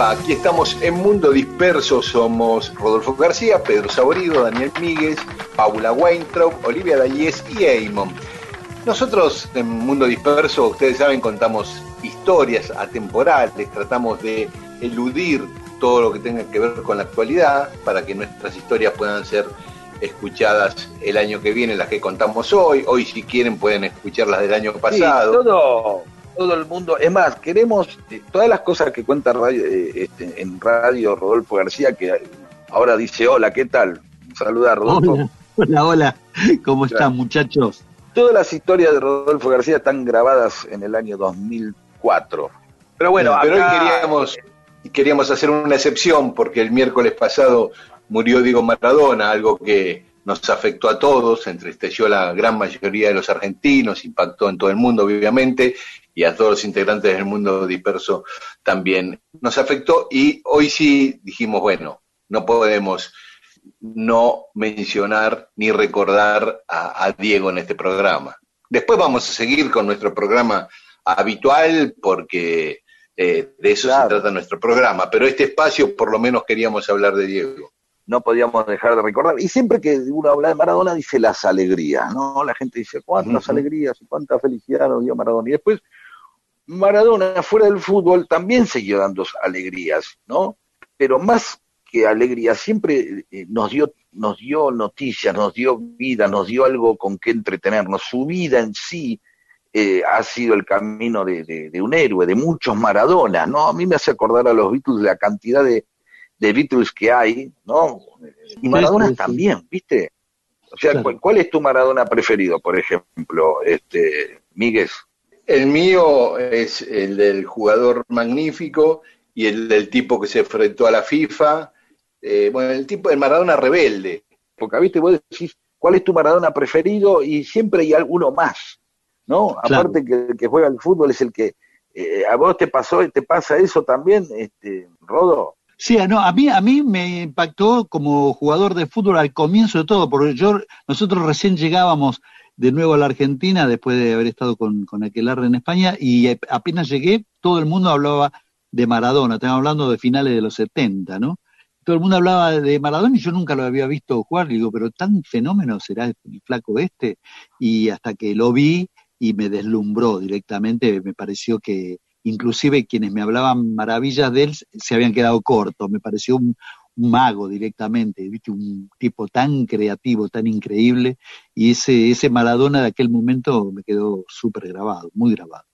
Va? Aquí estamos en Mundo Disperso, somos Rodolfo García, Pedro Saborido, Daniel Míguez, Paula Weintraub, Olivia Dayes y Eamon. Nosotros en Mundo Disperso, ustedes saben, contamos historias atemporales, tratamos de eludir todo lo que tenga que ver con la actualidad para que nuestras historias puedan ser escuchadas el año que viene, las que contamos hoy. Hoy si quieren pueden escucharlas del año pasado. Sí, todo todo el mundo. Es más, queremos eh, todas las cosas que cuenta radio, eh, este, en radio Rodolfo García, que ahora dice, hola, ¿qué tal? Saluda Rodolfo. Hola, hola, ¿cómo están muchachos? Todas las historias de Rodolfo García están grabadas en el año 2004. Pero bueno, pero hoy queríamos, queríamos hacer una excepción porque el miércoles pasado murió Diego Maradona, algo que nos afectó a todos, entristeció a la gran mayoría de los argentinos, impactó en todo el mundo, obviamente, y a todos los integrantes del mundo disperso también nos afectó. Y hoy sí dijimos, bueno, no podemos no mencionar ni recordar a, Diego en este programa. Después vamos a seguir con nuestro programa habitual porque eh, de eso se trata nuestro programa, pero este espacio por lo menos queríamos hablar de Diego no podíamos dejar de recordar. Y siempre que uno habla de Maradona dice las alegrías, ¿no? La gente dice cuántas alegrías y cuánta felicidad nos dio Maradona. Y después Maradona fuera del fútbol también siguió dando alegrías, ¿no? Pero más que alegrías, siempre eh, nos dio, nos dio noticias, nos dio vida, nos dio algo con que entretenernos. Su vida en sí eh, ha sido el camino de, un héroe, de muchos Maradonas, ¿no? A mí me hace acordar a los Beatles la cantidad de, de Beatles que hay, ¿no? Y Maradona también, ¿viste? O sea, ¿cuál, es tu Maradona preferido, por ejemplo, este, Miguel? El mío es el del jugador magnífico y el del tipo que se enfrentó a la FIFA. Eh, bueno, el tipo de Maradona rebelde. Porque, ¿viste? Vos decís, ¿cuál es tu Maradona preferido? Y siempre hay alguno más, ¿no? Aparte que el que juega al fútbol es el que... Eh, ¿A vos te pasó, te pasa eso también, este, Rodo? Sí, no, a mí, a mí me impactó como jugador de fútbol al comienzo de todo, porque yo, nosotros recién llegábamos de nuevo a la Argentina después de haber estado con, con Aquelarre en España y apenas llegué, todo el mundo hablaba de Maradona, estamos hablando de finales de los 70, ¿no? Todo el mundo hablaba de Maradona y yo nunca lo había visto jugar, digo, pero tan fenómeno será el flaco este, y hasta que lo vi y me deslumbró directamente, me pareció que, inclusive quienes me hablaban maravillas de él se habían quedado cortos, me pareció un, mago directamente, ¿viste? un tipo tan creativo, tan increíble, y ese, ese Maradona de aquel momento me quedó súper grabado, muy grabado.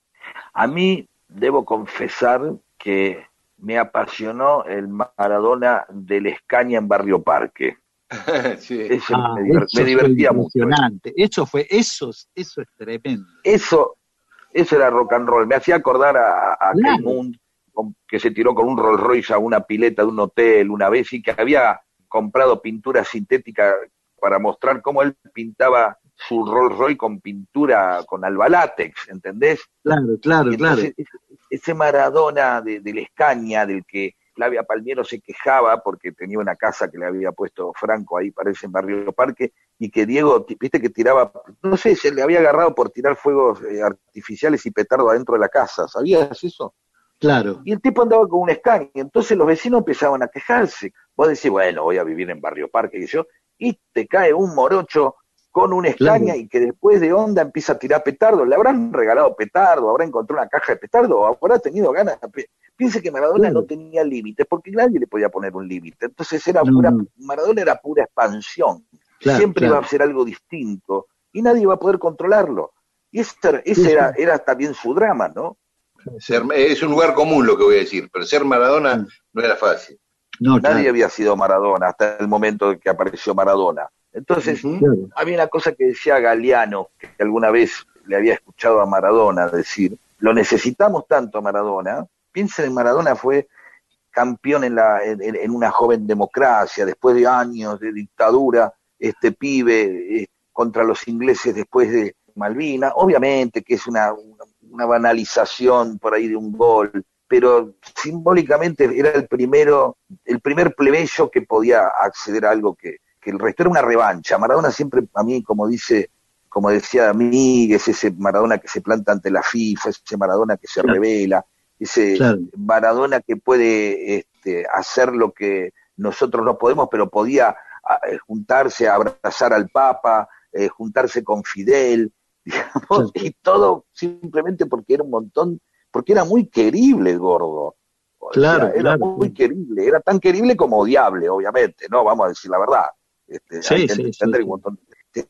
A mí debo confesar que me apasionó el Maradona del Escaña en Barrio Parque. sí. eso ah, me, divertía mucho. Eso fue, eso, eso es tremendo. Eso, eso era rock and roll. Me hacía acordar a, a que se tiró con un Rolls Royce a una pileta de un hotel una vez y que había comprado pintura sintética para mostrar cómo él pintaba su Rolls Royce con pintura con albalátex, ¿entendés? Claro, claro, claro. Ese Maradona de, de la Escaña, del que Flavia Palmiero se quejaba porque tenía una casa que le había puesto Franco ahí, parece en Barrio Parque, y que Diego, viste que tiraba, no sé, se le había agarrado por tirar fuegos eh, artificiales y petardo adentro de la casa, ¿sabías eso? Claro. Y el tipo andaba con un escaño, entonces los vecinos empezaban a quejarse. Vos decís, bueno, voy a vivir en Barrio Parque, y yo, y te cae un morocho con una escaña y que después de onda empieza a tirar petardo. Le habrán regalado petardo, habrá encontrado una caja de petardo, habrá tenido ganas. Piense que Maradona no tenía límites, porque nadie le podía poner un límite. Entonces era pura, Maradona era pura expansión. Siempre iba a ser algo distinto y nadie iba a poder controlarlo. Y ese, era, era también su drama, ¿no? Es un lugar común lo que voy a decir, pero ser Maradona no era fácil. Nadie había sido Maradona hasta el momento en que apareció Maradona. Entonces, había una cosa que decía Galeano, que alguna vez le había escuchado a Maradona decir, lo necesitamos tanto a Maradona. Piensen en Maradona fue campeón en, la, en, una joven democracia, después de años de dictadura, este pibe eh, contra los ingleses después de Malvina, obviamente que es una, una banalización por ahí de un gol, pero simbólicamente era el primero, el primer plebeyo que podía acceder a algo que, el resto era una revancha. Maradona siempre, a mí, como dice, como decía Miguel, ese Maradona que se planta ante la FIFA, ese Maradona que se revela, ese Maradona que puede este, hacer lo que nosotros no podemos, pero podía eh, juntarse, abrazar al Papa, eh, juntarse con Fidel, digamos, y todo simplemente porque era un montón porque era muy querible el gordo. Claro, era muy querible, era tan querible como odiable, obviamente, ¿no? Vamos a decir la verdad. Este, sí, sí,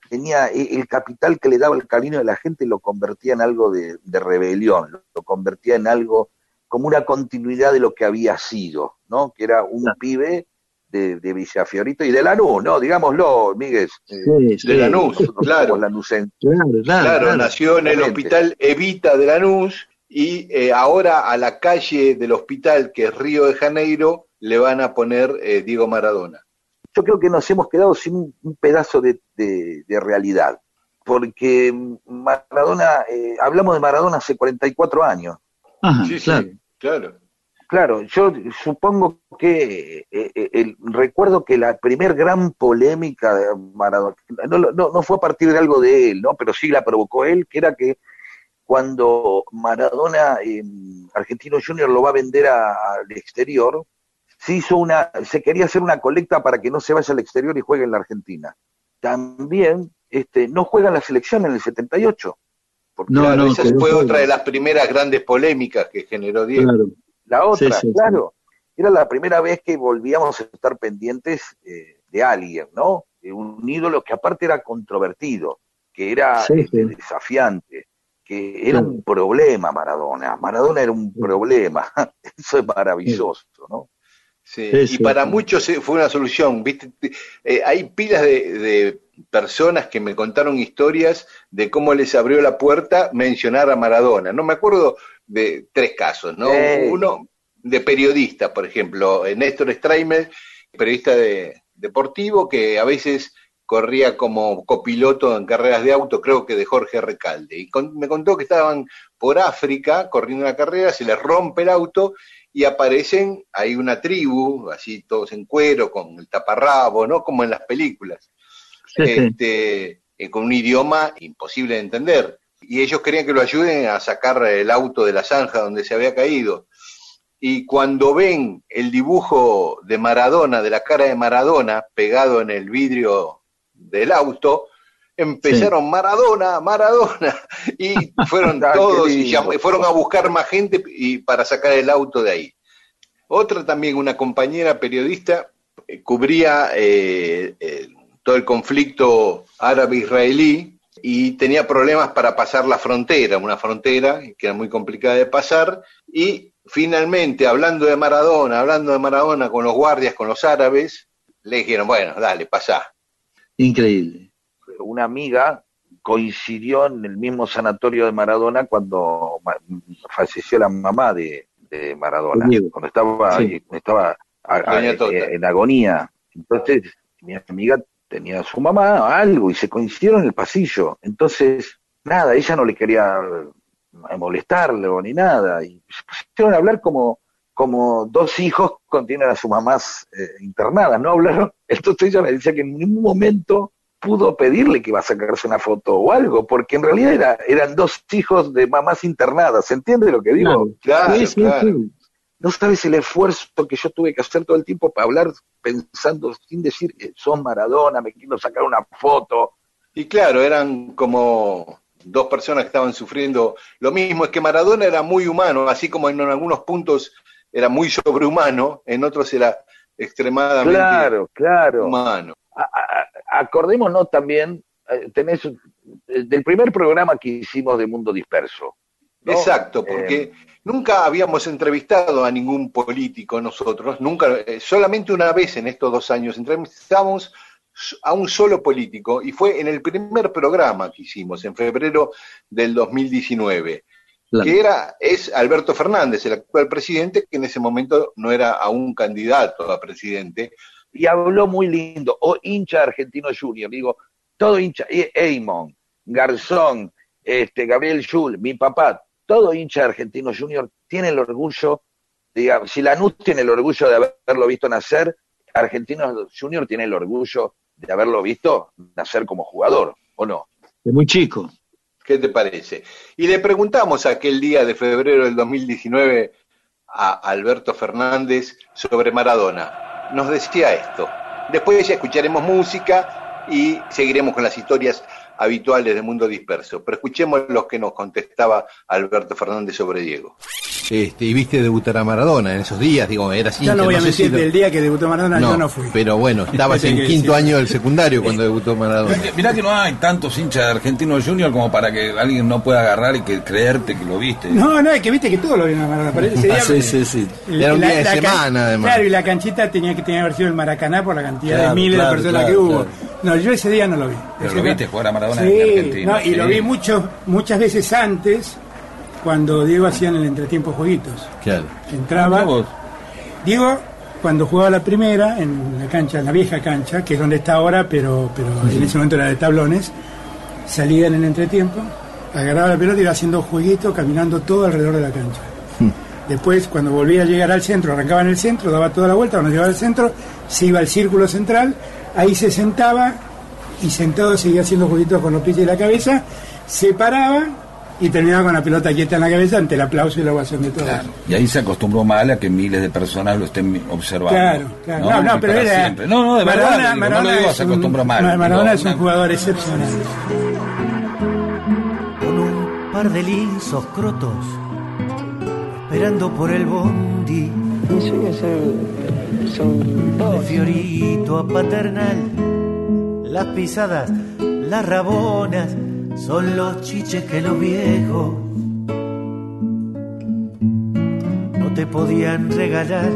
tenía e, el capital que le daba el cariño de la gente lo convertía en algo de, rebelión, lo, convertía en algo como una continuidad de lo que había sido, ¿no? Que era un pibe de, de Villafiorito y de Lanús, ¿no? Digámoslo, Miguel. Eh, de Lanús, claro. Claro, claro, nació en el hospital Evita de Lanús y eh, ahora a la calle del hospital, que es Río de Janeiro, le van a poner eh, Diego Maradona. Yo creo que nos hemos quedado sin un, pedazo de, realidad, porque Maradona, eh, hablamos de Maradona hace 44 años. sí, claro. claro. Claro, yo supongo que el, recuerdo que la primer gran polémica de Maradona, no, no, no fue a partir de algo de él, ¿no? pero sí la provocó él, que era que cuando Maradona, eh, Argentino Junior, lo va a vender al exterior, se hizo una, se quería hacer una colecta para que no se vaya al exterior y juegue en la Argentina. También este, no juega en la selección en el 78. Porque no, no, esa fue otra de las primeras grandes polémicas que generó Diego. La otra, claro, era la primera vez que volvíamos a estar pendientes eh, de alguien, ¿no? De un ídolo que aparte era controvertido, que era este, desafiante, que era un problema Maradona. Maradona era un problema. Eso es maravilloso, ¿no? Sí, y para muchos fue una solución. ¿viste? Eh, hay pilas de, personas que me contaron historias de cómo les abrió la puerta mencionar a Maradona. No me acuerdo de tres casos, ¿no? Uno de periodista, por ejemplo, Néstor Streimer, periodista de, deportivo, que a veces corría como copiloto en carreras de auto, creo que de Jorge Recalde. Y me contó que estaban por África corriendo una carrera, se les rompe el auto y aparecen, hay una tribu, así todos en cuero, con el taparrabo, ¿no? Como en las películas. Este, eh, con un idioma imposible de entender. Y ellos querían que lo ayuden a sacar el auto de la zanja donde se había caído. Y cuando ven el dibujo de Maradona, de la cara de Maradona, pegado en el vidrio del auto, empezaron Maradona, Maradona, y fueron todos y fueron a buscar más gente y para sacar el auto de ahí. Otra también, una compañera periodista, eh, cubría eh, todo el conflicto árabe-israelí y tenía problemas para pasar la frontera, una frontera que era muy complicada de pasar, y finalmente, hablando de Maradona, hablando de Maradona con los guardias, con los árabes, le dijeron, bueno, dale, pasá. Increíble. Una amiga coincidió en el mismo sanatorio de Maradona cuando falleció la mamá de, Maradona, cuando estaba, estaba eh, en agonía. Entonces, mi amiga tenía a su mamá algo y se coincidieron en el pasillo. Entonces, nada, ella no le quería molestarle ni nada. Y se pusieron a hablar como, como dos hijos contienen a sus mamás eh, internadas, ¿no? Hablaron. Entonces ella me decía que en ningún momento pudo pedirle que iba a sacarse una foto o algo, porque en realidad era, eran dos hijos de mamás internadas, ¿se entiende lo que digo? Claro, sí, sí, no sabes el esfuerzo que yo tuve que hacer todo el tiempo para hablar pensando, sin decir, que son Maradona, me quiero sacar una foto. Y claro, eran como dos personas que estaban sufriendo lo mismo, es que Maradona era muy humano, así como en algunos puntos era muy sobrehumano, en otros era extremadamente claro, claro. humano. acordémonos también, eh, tenés eh, del primer programa que hicimos de Mundo Disperso. Exacto, porque eh, nunca habíamos entrevistado a ningún político nosotros, nunca, solamente una vez en estos dos años entrevistamos a un solo político y fue en el primer programa que hicimos en febrero del 2019 que era, es Alberto Fernández, el actual presidente, que en ese momento no era aún candidato a presidente. Y habló muy lindo, o hincha argentino junior, digo, todo hincha, Eamon, Garzón, este, Gabriel Schul, mi papá, todo hincha argentino junior tiene el orgullo, digamos, si Lanús tiene el orgullo de haberlo visto nacer, Argentino Junior tiene el orgullo de haberlo visto nacer como jugador, ¿o no? De muy chico. ¿Qué te parece? Y le preguntamos aquel día de febrero del 2019 a Alberto Fernández sobre Maradona. Nos decía esto. Después ya escucharemos música y seguiremos con las historias habituales de Mundo Disperso. Pero escuchemos lo que nos contestaba Alberto Fernández sobre Diego. Este, y viste debutar a Maradona en esos días, digo, era así. Ya no voy a decir el día que debutó Maradona, yo no fui. Pero bueno, estabas en quinto año del secundario cuando debutó Maradona. Mirá que no hay tantos hinchas de Argentino Junior como para que alguien no pueda agarrar y que creerte que lo viste. No, no, es que viste que todo lo vieron a Maradona. Ese día, sí, sí, sí. Era un día de semana, además. Claro, y la canchita tenía que tener haber sido el Maracaná por la cantidad de miles de personas que hubo. No, yo ese día no lo vi. Pero lo viste jugar a Maradona en Argentina. No, y lo vi mucho, muchas veces antes cuando Diego hacía en el entretiempo jueguitos. Claro. Entraba. Diego, cuando jugaba la primera, en la cancha, en la vieja cancha, que es donde está ahora, pero, pero en ese momento era de tablones, salía en el entretiempo, agarraba la pelota y iba haciendo jueguitos, caminando todo alrededor de la cancha. Hmm. Después, cuando volvía a llegar al centro, arrancaba en el centro, daba toda la vuelta, cuando llegaba al centro, se iba al círculo central, ahí se sentaba y sentado seguía haciendo jueguitos con los pies y la cabeza, se paraba y terminaba con la pelota quieta en la cabeza ante el aplauso y la ovación de todos. Y ahí se acostumbró mal a que miles de personas lo estén observando. Claro, claro. No, no, pero era. No, no, de verdad. no lo digo, se acostumbró mal. Maradona es un jugador excepcional. Con un par de lisos crotos, esperando por el bondi. Mi sueño son De Fiorito a Paternal, las pisadas, las rabonas son los chiches que los viejos no te podían regalar.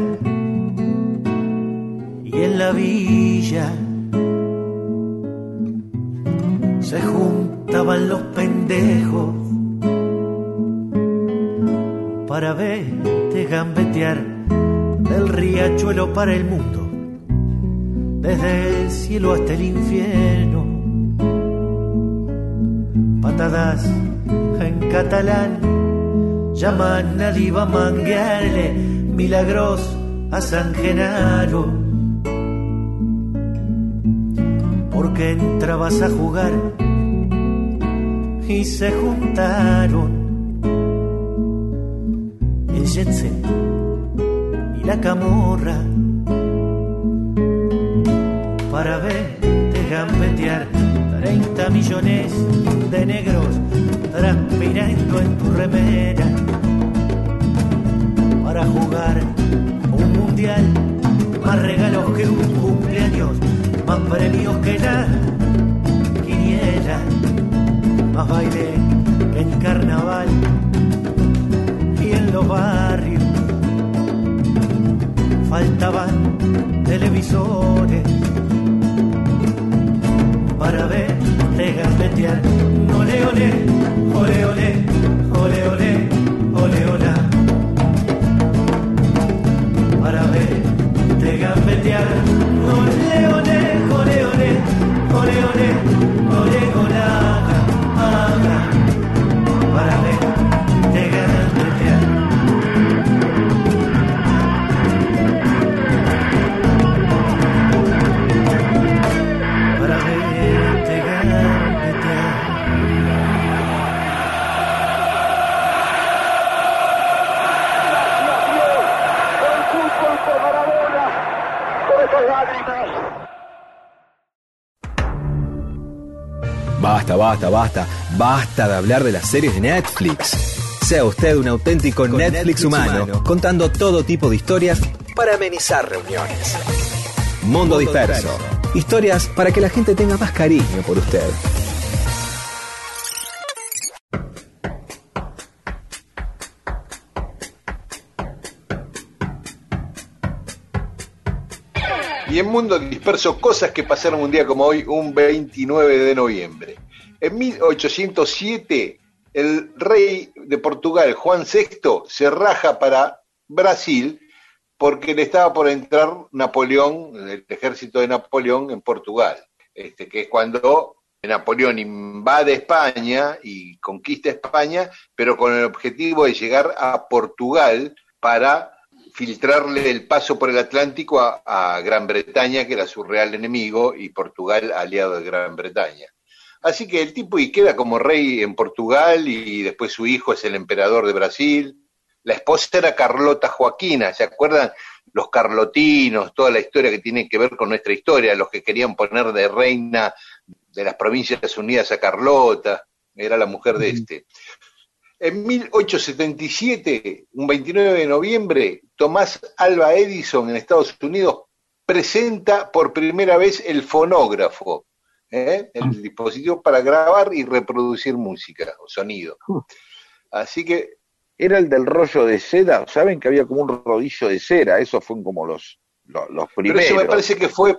Y en la villa se juntaban los pendejos para verte gambetear del riachuelo para el mundo, desde el cielo hasta el infierno patadas en catalán llaman a Diva manguearle milagros a San Genaro. Porque entrabas a jugar y se juntaron el Jetsen y la camorra para verte gambetear. 30 millones de negros transpirando en tu remera. Para jugar un mundial, más regalos que un cumpleaños, más premios que la quiniela, más baile que en carnaval y en los barrios faltaban televisores para verte gambetear. Ole, ole, ole, ole, ole, ole, ole, ole. Para verte gambetear. Ole, ole, ole, ole, ole, ole, Basta, basta, basta, de hablar de las series de Netflix. Sea usted un auténtico Netflix, humano, contando todo tipo de historias para amenizar reuniones. Mundo, disperso. Historias para que la gente tenga más cariño por usted. Y en Mundo Disperso, cosas que pasaron un día como hoy, un 29 de noviembre. En 1807, el rey de Portugal, Juan VI, se raja para Brasil porque le estaba por entrar Napoleón, el ejército de Napoleón en Portugal, este, que es cuando Napoleón invade España y conquista España, pero con el objetivo de llegar a Portugal para filtrarle el paso por el Atlántico a, a, Gran Bretaña, que era su real enemigo, y Portugal aliado de Gran Bretaña. Así que el tipo y queda como rey en Portugal y después su hijo es el emperador de Brasil. La esposa era Carlota Joaquina, ¿se acuerdan? Los carlotinos, toda la historia que tiene que ver con nuestra historia, los que querían poner de reina de las Provincias Unidas a Carlota, era la mujer de este. En 1877, un 29 de noviembre, Tomás Alba Edison en Estados Unidos presenta por primera vez el fonógrafo, ¿eh? el dispositivo para grabar y reproducir música o sonido. Así que... Era el del rollo de seda, saben que había como un rodillo de cera, esos fueron como los, los, los primeros. Pero eso me parece que fue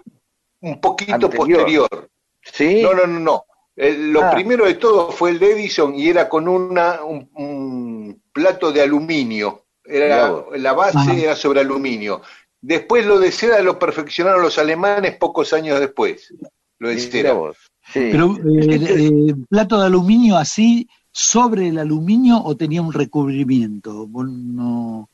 un poquito Anterior. posterior. ¿Sí? No, no, no, no. Eh, lo Ah. primero de todo fue el de Edison y era con una, un, un plato de aluminio. Era, la base Ajá. era sobre aluminio. Después lo de seda lo perfeccionaron los alemanes pocos años después. Lo vos. Sí. Pero, eh, eh, ¿plato de aluminio así sobre el aluminio o tenía un recubrimiento? No...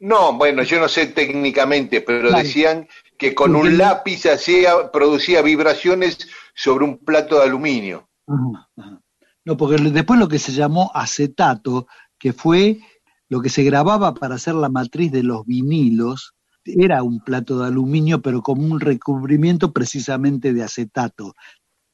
No, bueno, yo no sé técnicamente, pero Claro. decían que con un lápiz hacía, producía vibraciones sobre un plato de aluminio. Ajá, ajá. No, porque después lo que se llamó acetato, que fue lo que se grababa para hacer la matriz de los vinilos, era un plato de aluminio, pero como un recubrimiento precisamente de acetato.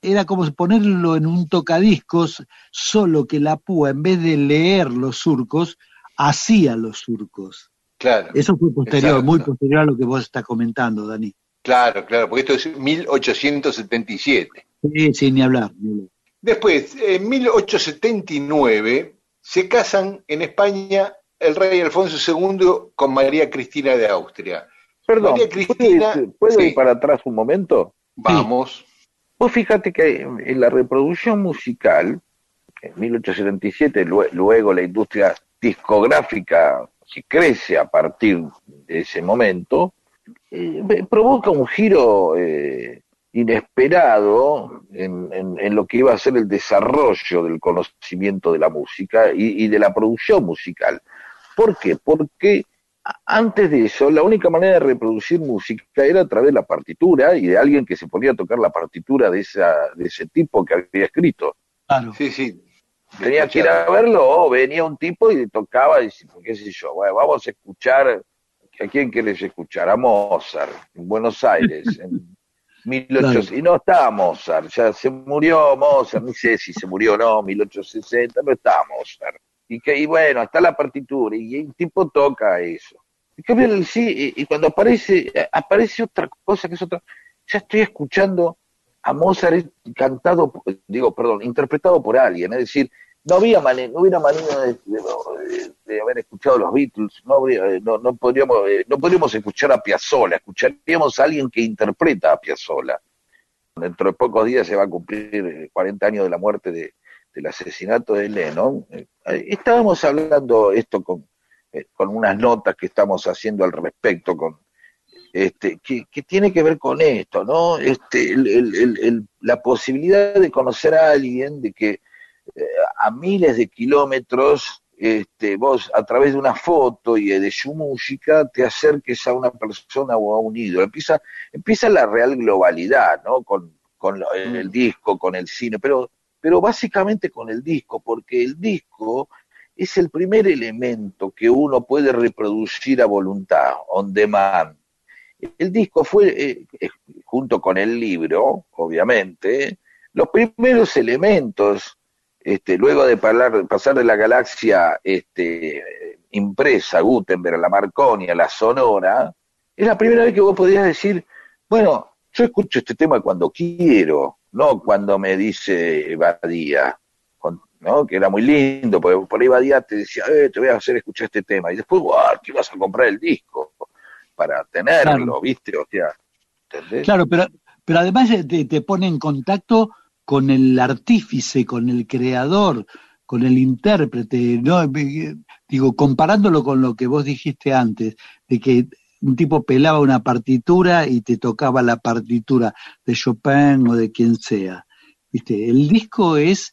Era como ponerlo en un tocadiscos, solo que la púa, en vez de leer los surcos, hacía los surcos. Claro, Eso fue posterior, Exacto. muy posterior a lo que vos estás comentando, Dani. claro, claro, porque esto es 1877. Sí, sí, ni hablar. ni hablar. Después, en 1879, se casan en España el rey Alfonso II con María Cristina de Austria. Perdón, María Cristina, ¿puedo, ir- puedo sí. ir para atrás un momento? Vamos. Vos fíjate que en la reproducción musical, en 1877, lue- luego la industria discográfica que crece a partir de ese momento, eh, provoca un giro eh, inesperado en, en- en lo que iba a ser el desarrollo del conocimiento de la música y, y de la producción musical. ¿Por qué? Porque antes de eso, la única manera de reproducir música era a través de la partitura y de alguien que se ponía a tocar la partitura de, esa, de ese tipo que había escrito. Claro. Sí, sí. Tenía que ir a verlo, o venía un tipo y tocaba, y decía, qué sé yo, bueno, vamos a escuchar, ¿a quién querés escuchar? A Mozart, en Buenos Aires, en 1800, Claro. y no estaba Mozart, ya se murió Mozart, no sé si se murió o no, 1860, no estaba Mozart. Y, que, y bueno, está la partitura, y el tipo toca eso. En cambio, sí, y, cuando aparece, eh, aparece otra cosa que es otra, ya estoy escuchando a Mozart cantado, digo, perdón, interpretado por alguien, es decir, no había mane- no hubiera manera de, de- de haber escuchado los Beatles, no habría, eh, no, no podríamos, eh, no podríamos escuchar a Piazzolla, escucharíamos a alguien que interpreta a Piazzolla. Dentro de pocos días se va a cumplir eh, 40 años de la muerte de, del asesinato de Lennon. Eh, eh, estábamos hablando esto con, eh, con unas notas que estamos haciendo al respecto, con este, que, tiene que ver con esto, ¿no? Este, el- el- el- la posibilidad de conocer a alguien, de que eh, a miles de kilómetros, este, vos a través de una foto y de su música te acerques a una persona o a un ídolo. Empieza, empieza la real globalidad, ¿no? Con, con el disco, con el cine, pero, pero básicamente con el disco, porque el disco es el primer elemento que uno puede reproducir a voluntad, on demand. El disco fue, eh, eh, junto con el libro, obviamente, los primeros elementos, este, luego de pasar de la galaxia este, impresa, Gutenberg, la Marconi, a la Sonora, es la primera vez que vos podías decir, bueno, yo escucho este tema cuando quiero, no cuando me dice Badía, con- ¿no? que era muy lindo, porque por ahí Badía te decía, eh, te voy a hacer escuchar este tema, y después, guau, que ibas a comprar el disco para tenerlo, Claro. ¿viste? O sea, ¿entendés? Claro, pero, pero además eh, te, te pone en contacto con el artífice, con el creador, con el intérprete, ¿no? Digo, comparándolo con lo que vos dijiste antes, de que un tipo pelaba una partitura y te tocaba la partitura de Chopin o de quien sea. ¿Viste? El disco es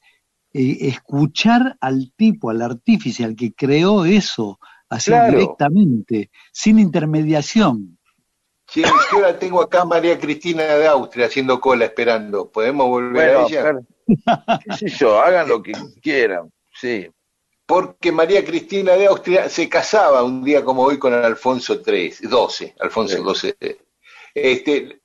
eh, escuchar al tipo, al artífice, al que creó eso, así Claro. directamente, sin intermediación. Sí, yo la tengo acá María Cristina de Austria haciendo cola esperando. ¿Podemos volver Bueno, a ella? claro. qué sé yo, hagan lo que quieran, sí. Porque María Cristina de Austria se casaba un día como hoy con Alfonso XIII, 12, Alfonso. XII. Este,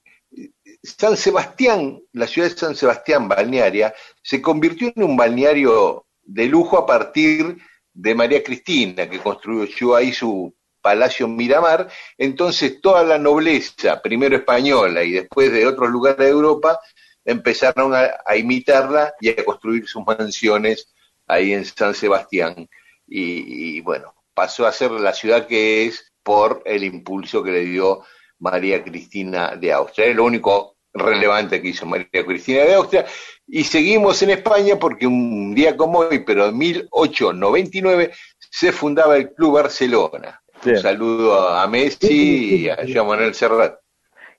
San Sebastián, la ciudad de San Sebastián, balnearia, se convirtió en un balneario de lujo a partir de María Cristina, que construyó ahí su Palacio Miramar. Entonces toda la nobleza, primero española y después de otros lugares de Europa, empezaron a, a imitarla y a construir sus mansiones ahí en San Sebastián. Y, y, bueno, pasó a ser la ciudad que es por el impulso que le dio María Cristina de Austria. Es lo único relevante que hizo María Cristina de Austria. Y seguimos en España porque un día como hoy, pero en 1899, se fundaba el Club Barcelona. Bien. Un saludo a Messi y a Joan Manuel Serrat.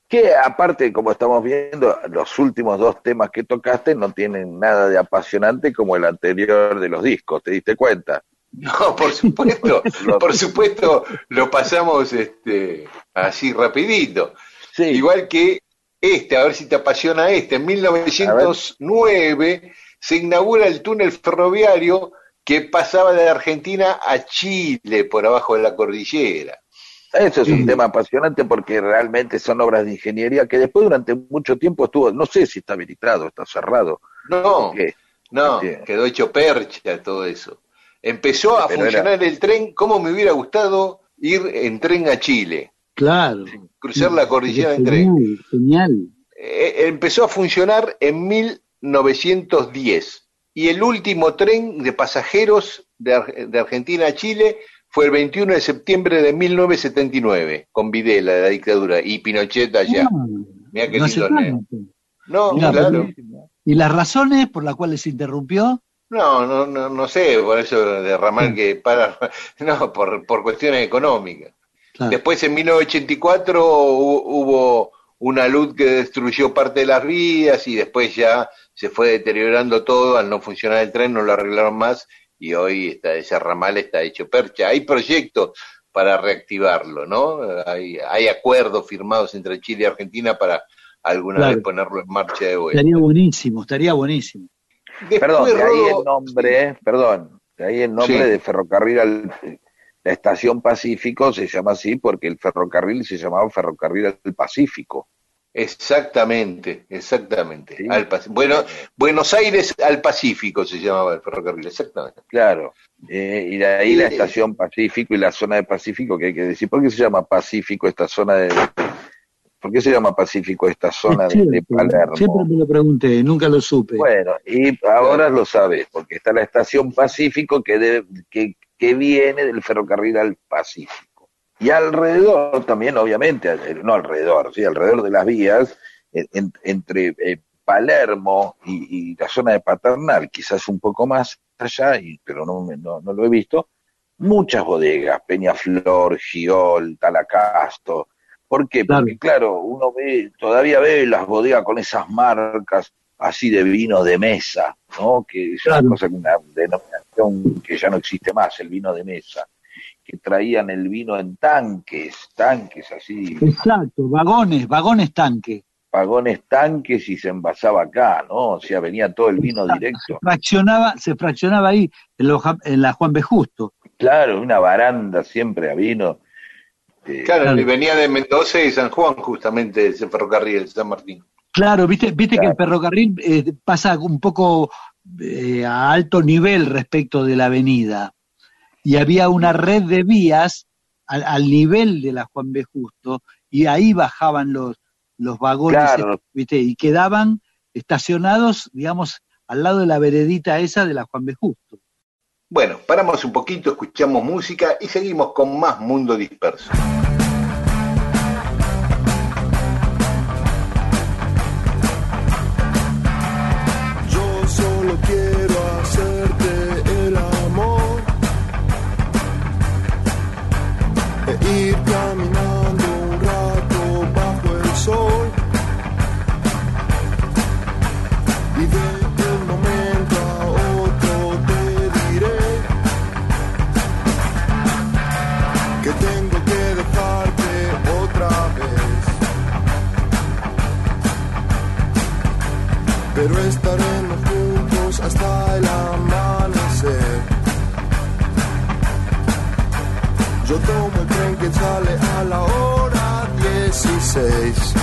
Que aparte, como estamos viendo, los últimos dos temas que tocaste no tienen nada de apasionante como el anterior de los discos, ¿te diste cuenta? No, por supuesto, por supuesto, lo pasamos este, así rapidito. Sí. Igual que este, a ver si te apasiona este, en 1909 se inaugura el túnel ferroviario que pasaba de Argentina a Chile por abajo de la cordillera. Eso es un tema apasionante porque realmente son obras de ingeniería que después durante mucho tiempo estuvo, no sé si está habilitado, está cerrado. No, porque- no, Sí. quedó hecho percha todo eso. Empezó a Pero funcionar el tren, ¿cómo me hubiera gustado ir en tren a Chile? Claro. Cruzar la cordillera en tren. Genial, genial. Eh, empezó a funcionar en 1910 y el último tren de pasajeros de, Ar- de Argentina a Chile fue el 21 de septiembre de 1979 con Videla de la dictadura y Pinochet allá. Ah, Mira qué no lindo, ¿no? No, Mirá, claro. ¿Y las razones por las cuales se interrumpió? No, no, no, no sé, por eso de ramal que para, no, por, por cuestiones económicas. Claro. Después en 1984 hu- hubo una luz que destruyó parte de las vías y después ya se fue deteriorando todo, al no funcionar el tren no lo arreglaron más y hoy está, ese ramal está hecho percha. Hay proyectos para reactivarlo, ¿no? Hay, hay acuerdos firmados entre Chile y Argentina para alguna Claro. vez ponerlo en marcha de vuelta. Estaría buenísimo, estaría buenísimo. Después, Perdón, de ahí el nombre, eh, perdón, de ahí el nombre Sí. de ferrocarril al- la estación Pacífico se llama así porque el ferrocarril se llamaba Ferrocarril al Pacífico. Exactamente, exactamente. Sí. Al bueno, Buenos Aires al Pacífico se llamaba el ferrocarril, exactamente. Claro. Eh, y de ahí la estación Pacífico y la zona de Pacífico que hay que decir. ¿Por qué se llama Pacífico esta zona de... ¿Por qué se llama Pacífico esta zona Es de, de Palermo? Siempre me lo pregunté, nunca lo supe. Bueno, y ahora lo sabes, porque está la estación Pacífico que, debe- que, que viene del ferrocarril al Pacífico. Y alrededor también, obviamente, al- no alrededor, sí, alrededor de las vías, en- en- entre eh, Palermo y, y la zona de Paternal, quizás un poco más allá, y, pero no, no, no lo he visto, muchas bodegas, Peñaflor, Giol, Talacasto. ¿Por qué? Porque claro, uno ve, todavía ve las bodegas con esas marcas así de vino de mesa, ¿no? Que es una cosa, una denominación que ya no existe más, el vino de mesa, que traían el vino en tanques, tanques así, Exacto, vagones, vagones tanque. vagones tanques y se envasaba acá, ¿no? O sea, venía todo el vino Se directo. fraccionaba, se fraccionaba ahí, en, los en la Juan B. Justo. Claro, una baranda siempre a vino. Este, Claro, y venía de Mendoza y San Juan, justamente, ese ferrocarril, San Martín. Claro, viste, viste que el ferrocarril eh, pasa un poco eh, a alto nivel respecto de la avenida. Y había una red de vías al, al nivel de la Juan B. Justo, y ahí bajaban los, los vagones, Claro. viste, y quedaban estacionados, digamos, al lado de la veredita esa de la Juan B. Justo. Bueno, paramos un poquito, escuchamos música y seguimos con más Mundo Disperso. Yo tomo el tren que sale a la hora 16.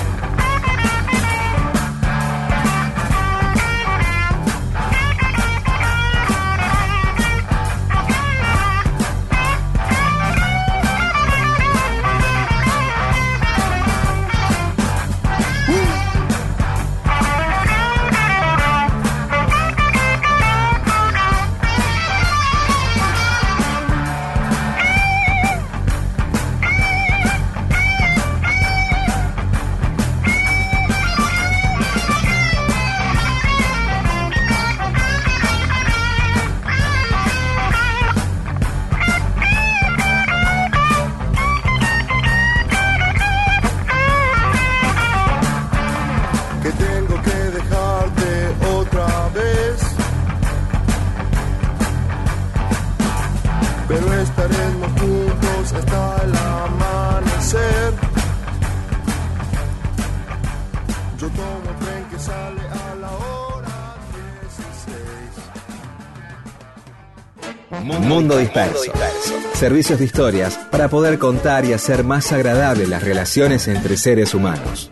Disperso. Servicios de historias para poder contar y hacer más agradables las relaciones entre seres humanos.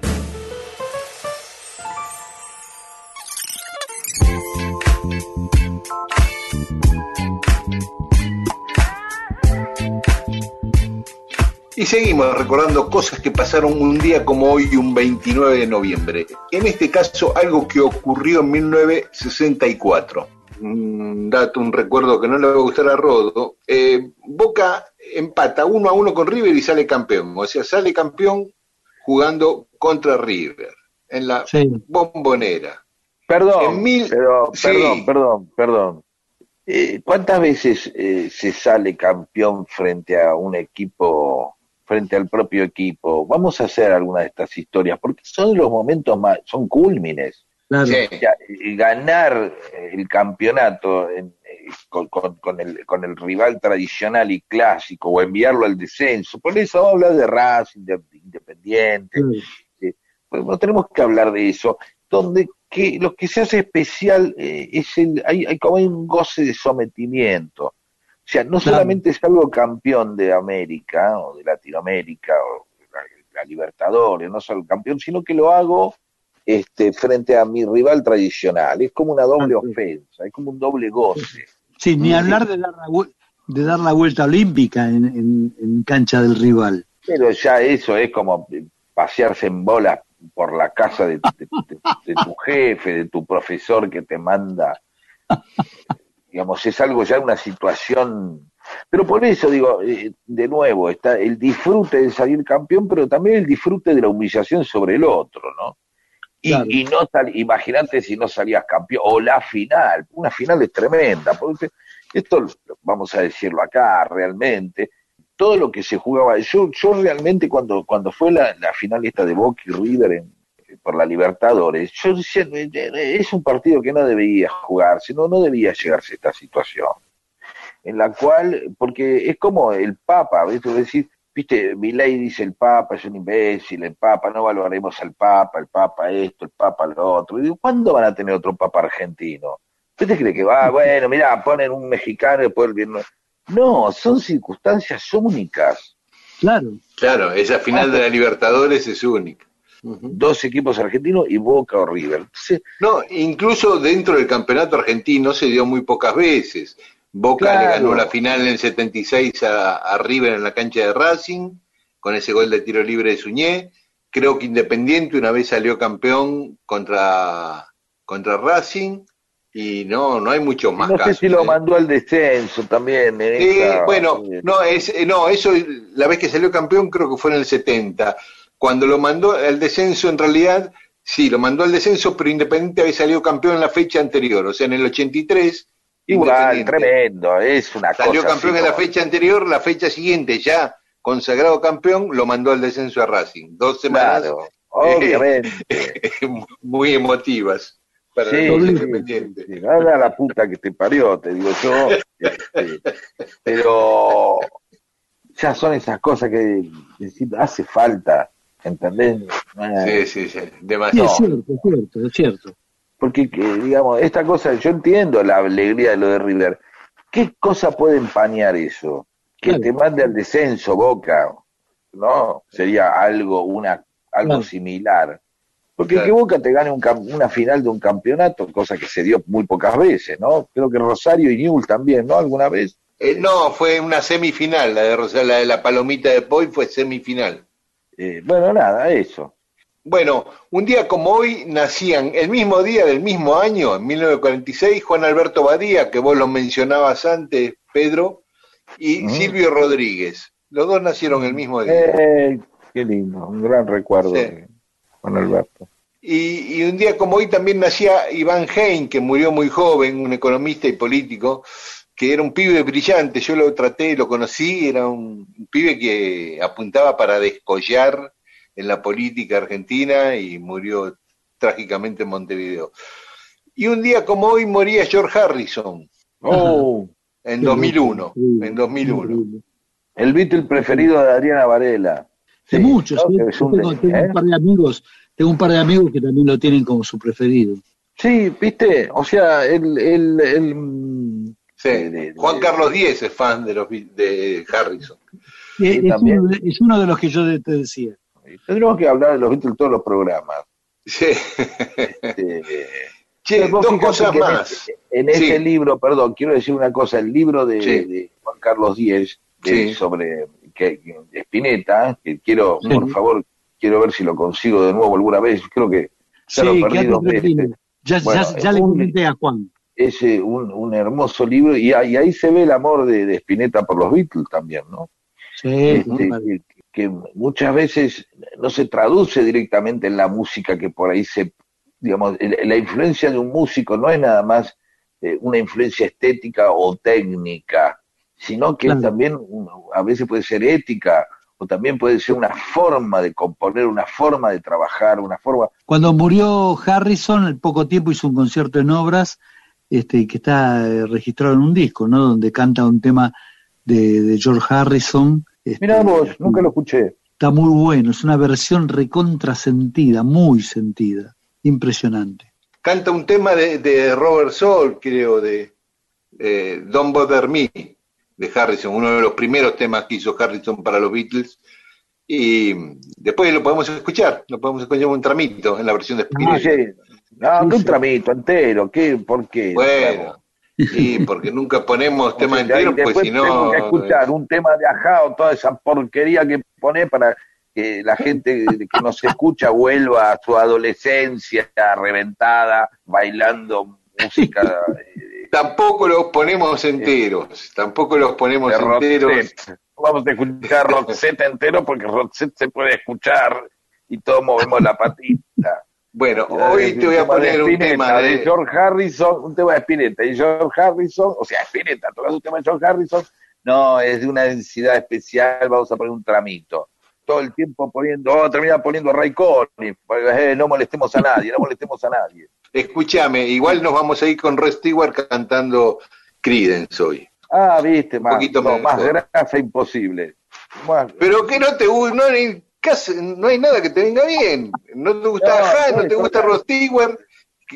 Y seguimos recordando cosas que pasaron un día como hoy, un 29 de noviembre. En este caso, algo que ocurrió en 1964. Un dato, un recuerdo que no le va a gustar a Rodo. Eh, Boca empata uno a uno con River y sale campeón. O sea, sale campeón jugando contra River en la bombonera. Perdón, En mil- pero, sí. perdón, perdón, perdón. Eh, ¿Cuántas veces eh, se sale campeón frente a un equipo, frente al propio equipo? Vamos a hacer alguna de estas historias, porque son los momentos más, son cúlmines. Claro. Ganar el campeonato en- eh, con, con- con el, con el rival tradicional y clásico o enviarlo al descenso. Por eso vamos a hablar de Racing, de Independiente. eh, pues no tenemos que hablar de eso. Donde que lo que se hace especial eh, es el, hay, hay como hay un goce de sometimiento. O sea, no Claro. solamente salgo campeón de América o de Latinoamérica o la, la Libertadores, no solo campeón, sino que lo hago este, frente a mi rival tradicional. Es como una doble ofensa, es como un doble goce. Sí, ni hablar de dar la, de dar la vuelta olímpica en, en- en cancha del rival. Pero ya eso es como pasearse en bolas por la casa de, de- de- de tu jefe, de tu profesor que te manda. Digamos, es algo ya una situación. Pero por eso digo, eh, de nuevo, está el disfrute de salir campeón, pero también el disfrute de la humillación sobre el otro, ¿no? Y, Claro. y no imagínate si no salías campeón, o la final, una final es tremenda, porque esto vamos a decirlo acá realmente, todo lo que se jugaba, yo, yo realmente cuando, cuando fue la, la final esta de Boca y River en- por la Libertadores, yo decía, "Eh, eh, es un partido que no debía jugarse, no, no debía llegarse a esta situación, en la cual, porque es como el Papa, ¿viste? Vos decís, viste, ley dice el Papa es un imbécil, el Papa, no valoraremos al Papa, el Papa esto, el Papa lo otro, y digo, ¿cuándo van a tener otro Papa argentino? ¿Usted te cree que va, bueno, mira, ponen un mexicano y después el viernes? No, son circunstancias únicas. Claro. Claro, esa final de la Libertadores es única. Dos equipos argentinos y Boca o River. Sí, No, incluso dentro del campeonato argentino se dio muy pocas veces. Boca Claro. le ganó la final en el 76 a, a River en la cancha de Racing, con ese gol de tiro libre de Suñé. Creo que Independiente una vez salió campeón contra, contra Racing y no, no hay muchos más no sé casos. si lo ¿eh? mandó al descenso también. esa- bueno, no, es, eh, no, eso, la vez que salió campeón creo que fue en el 70. Cuando lo mandó al descenso, en realidad, sí, lo mandó al descenso, pero Independiente había salido campeón en la fecha anterior, o sea, en el 83. Igual, tremendo, es una Salió cosa. campeón así en la fecha anterior, la fecha siguiente, ya consagrado campeón, lo mandó al descenso a Racing. Dos semanas Claro, obviamente. muy emotivas para Sí, los sí, independientes. sí, Anda la puta que te parió, te digo yo. este, pero ya son esas cosas que decir, hace falta, ¿entendés? Sí, Eh, sí, sí, Sí, demasiado. es cierto, es cierto, es cierto. Porque, que, digamos, esta cosa, yo entiendo la alegría de lo de River. ¿Qué cosa puede empañar eso? Que Claro. te mande al descenso, Boca, ¿no? Sería algo, una, algo Claro. similar. Porque Claro. que Boca te gane un una final de un campeonato, cosa que se dio muy pocas veces, ¿no? Creo que Rosario y Newell también, ¿no? ¿Alguna vez? Eh, no, fue una semifinal, la de Rosario, la de la palomita de Poi fue semifinal. Eh, bueno, nada, eso. Bueno, un día como hoy nacían, el mismo día del mismo año, en 1946, Juan Alberto Badía, que vos lo mencionabas antes, Pedro, y. Silvio Rodríguez. Los dos nacieron el mismo día. Eh, qué lindo, un gran recuerdo Sí. de Juan Alberto. Y, y un día como hoy también nacía Iván Hein, que murió muy joven, un economista y político, que era un pibe brillante. Yo lo traté, lo conocí, era un, un pibe que apuntaba para descollar en la política argentina y murió trágicamente en Montevideo. Y un día como hoy moría George Harrison, Oh, en Qué 2001. increíble, En 2001. increíble. el Beatle preferido de Adriana Varela. De Sí, muchos, ¿no? ¿eh? Un tengo, tengo ¿eh? un par de amigos, tengo un par de amigos que también lo tienen como su preferido. Sí, viste, o sea, el, el, el, Sí. de- de- Juan Carlos Díez es fan de, los, de Harrison. Es, uno de, es uno de los que yo te decía. Tendremos que hablar de los Beatles en todos los programas. Sí. Este, Che, dos cosas en más. ese- En Sí. ese libro, perdón, quiero decir una cosa, el libro de, Sí. de Juan Carlos Díez sobre que, que- Spinetta, que quiero, Sí. por favor, quiero ver si lo consigo de nuevo alguna vez, creo que ya lo perdí dos veces. Ya, Bueno, ya, ya le comenté a Juan. es un, un hermoso libro y, ahí- y ahí se ve el amor de, de Spinetta por los Beatles también, ¿no? Sí, Este. Que, muchas veces no se traduce directamente en la música que por ahí se, digamos, la influencia de un músico no es nada más eh, una influencia estética o técnica, sino que Claro. también a veces puede ser ética o también puede ser una forma de componer, una forma de trabajar, una forma... Cuando murió Harrison, al poco tiempo hizo un concierto en obras este, que está eh, registrado en un disco, ¿no? Donde canta un tema de, de George Harrison. Este, Mira vos, nunca lo escuché. Está muy bueno, es una versión recontrasentida, muy sentida, impresionante. Canta un tema de, de Robert Soul, creo, de eh, Don't Bother Me, de Harrison, uno de los primeros temas que hizo Harrison para los Beatles. Y después lo podemos escuchar, lo podemos escuchar un tramito en la versión de Spinetta. Oye, no, que un tramito entero, ¿qué? ¿por qué? Bueno, sí, porque nunca ponemos temas enteros, pues si no... tengo que escuchar un tema de ajá o toda esa porquería que pone para que la gente que nos escucha vuelva a su adolescencia reventada, bailando música Tampoco los ponemos enteros, tampoco los ponemos enteros. Vamos a escuchar Roxette entero porque Roxette se puede escuchar y todos movemos la patita. Bueno, hoy te voy a poner un tema de de... George Harrison, un tema de Spinetta. Y George Harrison, o sea, Spinetta, tocas un tema de George Harrison, no, es de una densidad especial, vamos a poner un tramito. Todo el tiempo poniendo, oh, termina poniendo Ray Conniff, eh, no molestemos a nadie, no molestemos a nadie. Escúchame, igual nos vamos a ir con Rod Stewart cantando Creedence hoy. Ah, viste, más, poquito no, más mejor. grasa imposible. Pero que no te no casi- no hay nada que te venga bien. No te gusta No, no, no te gusta Stewart,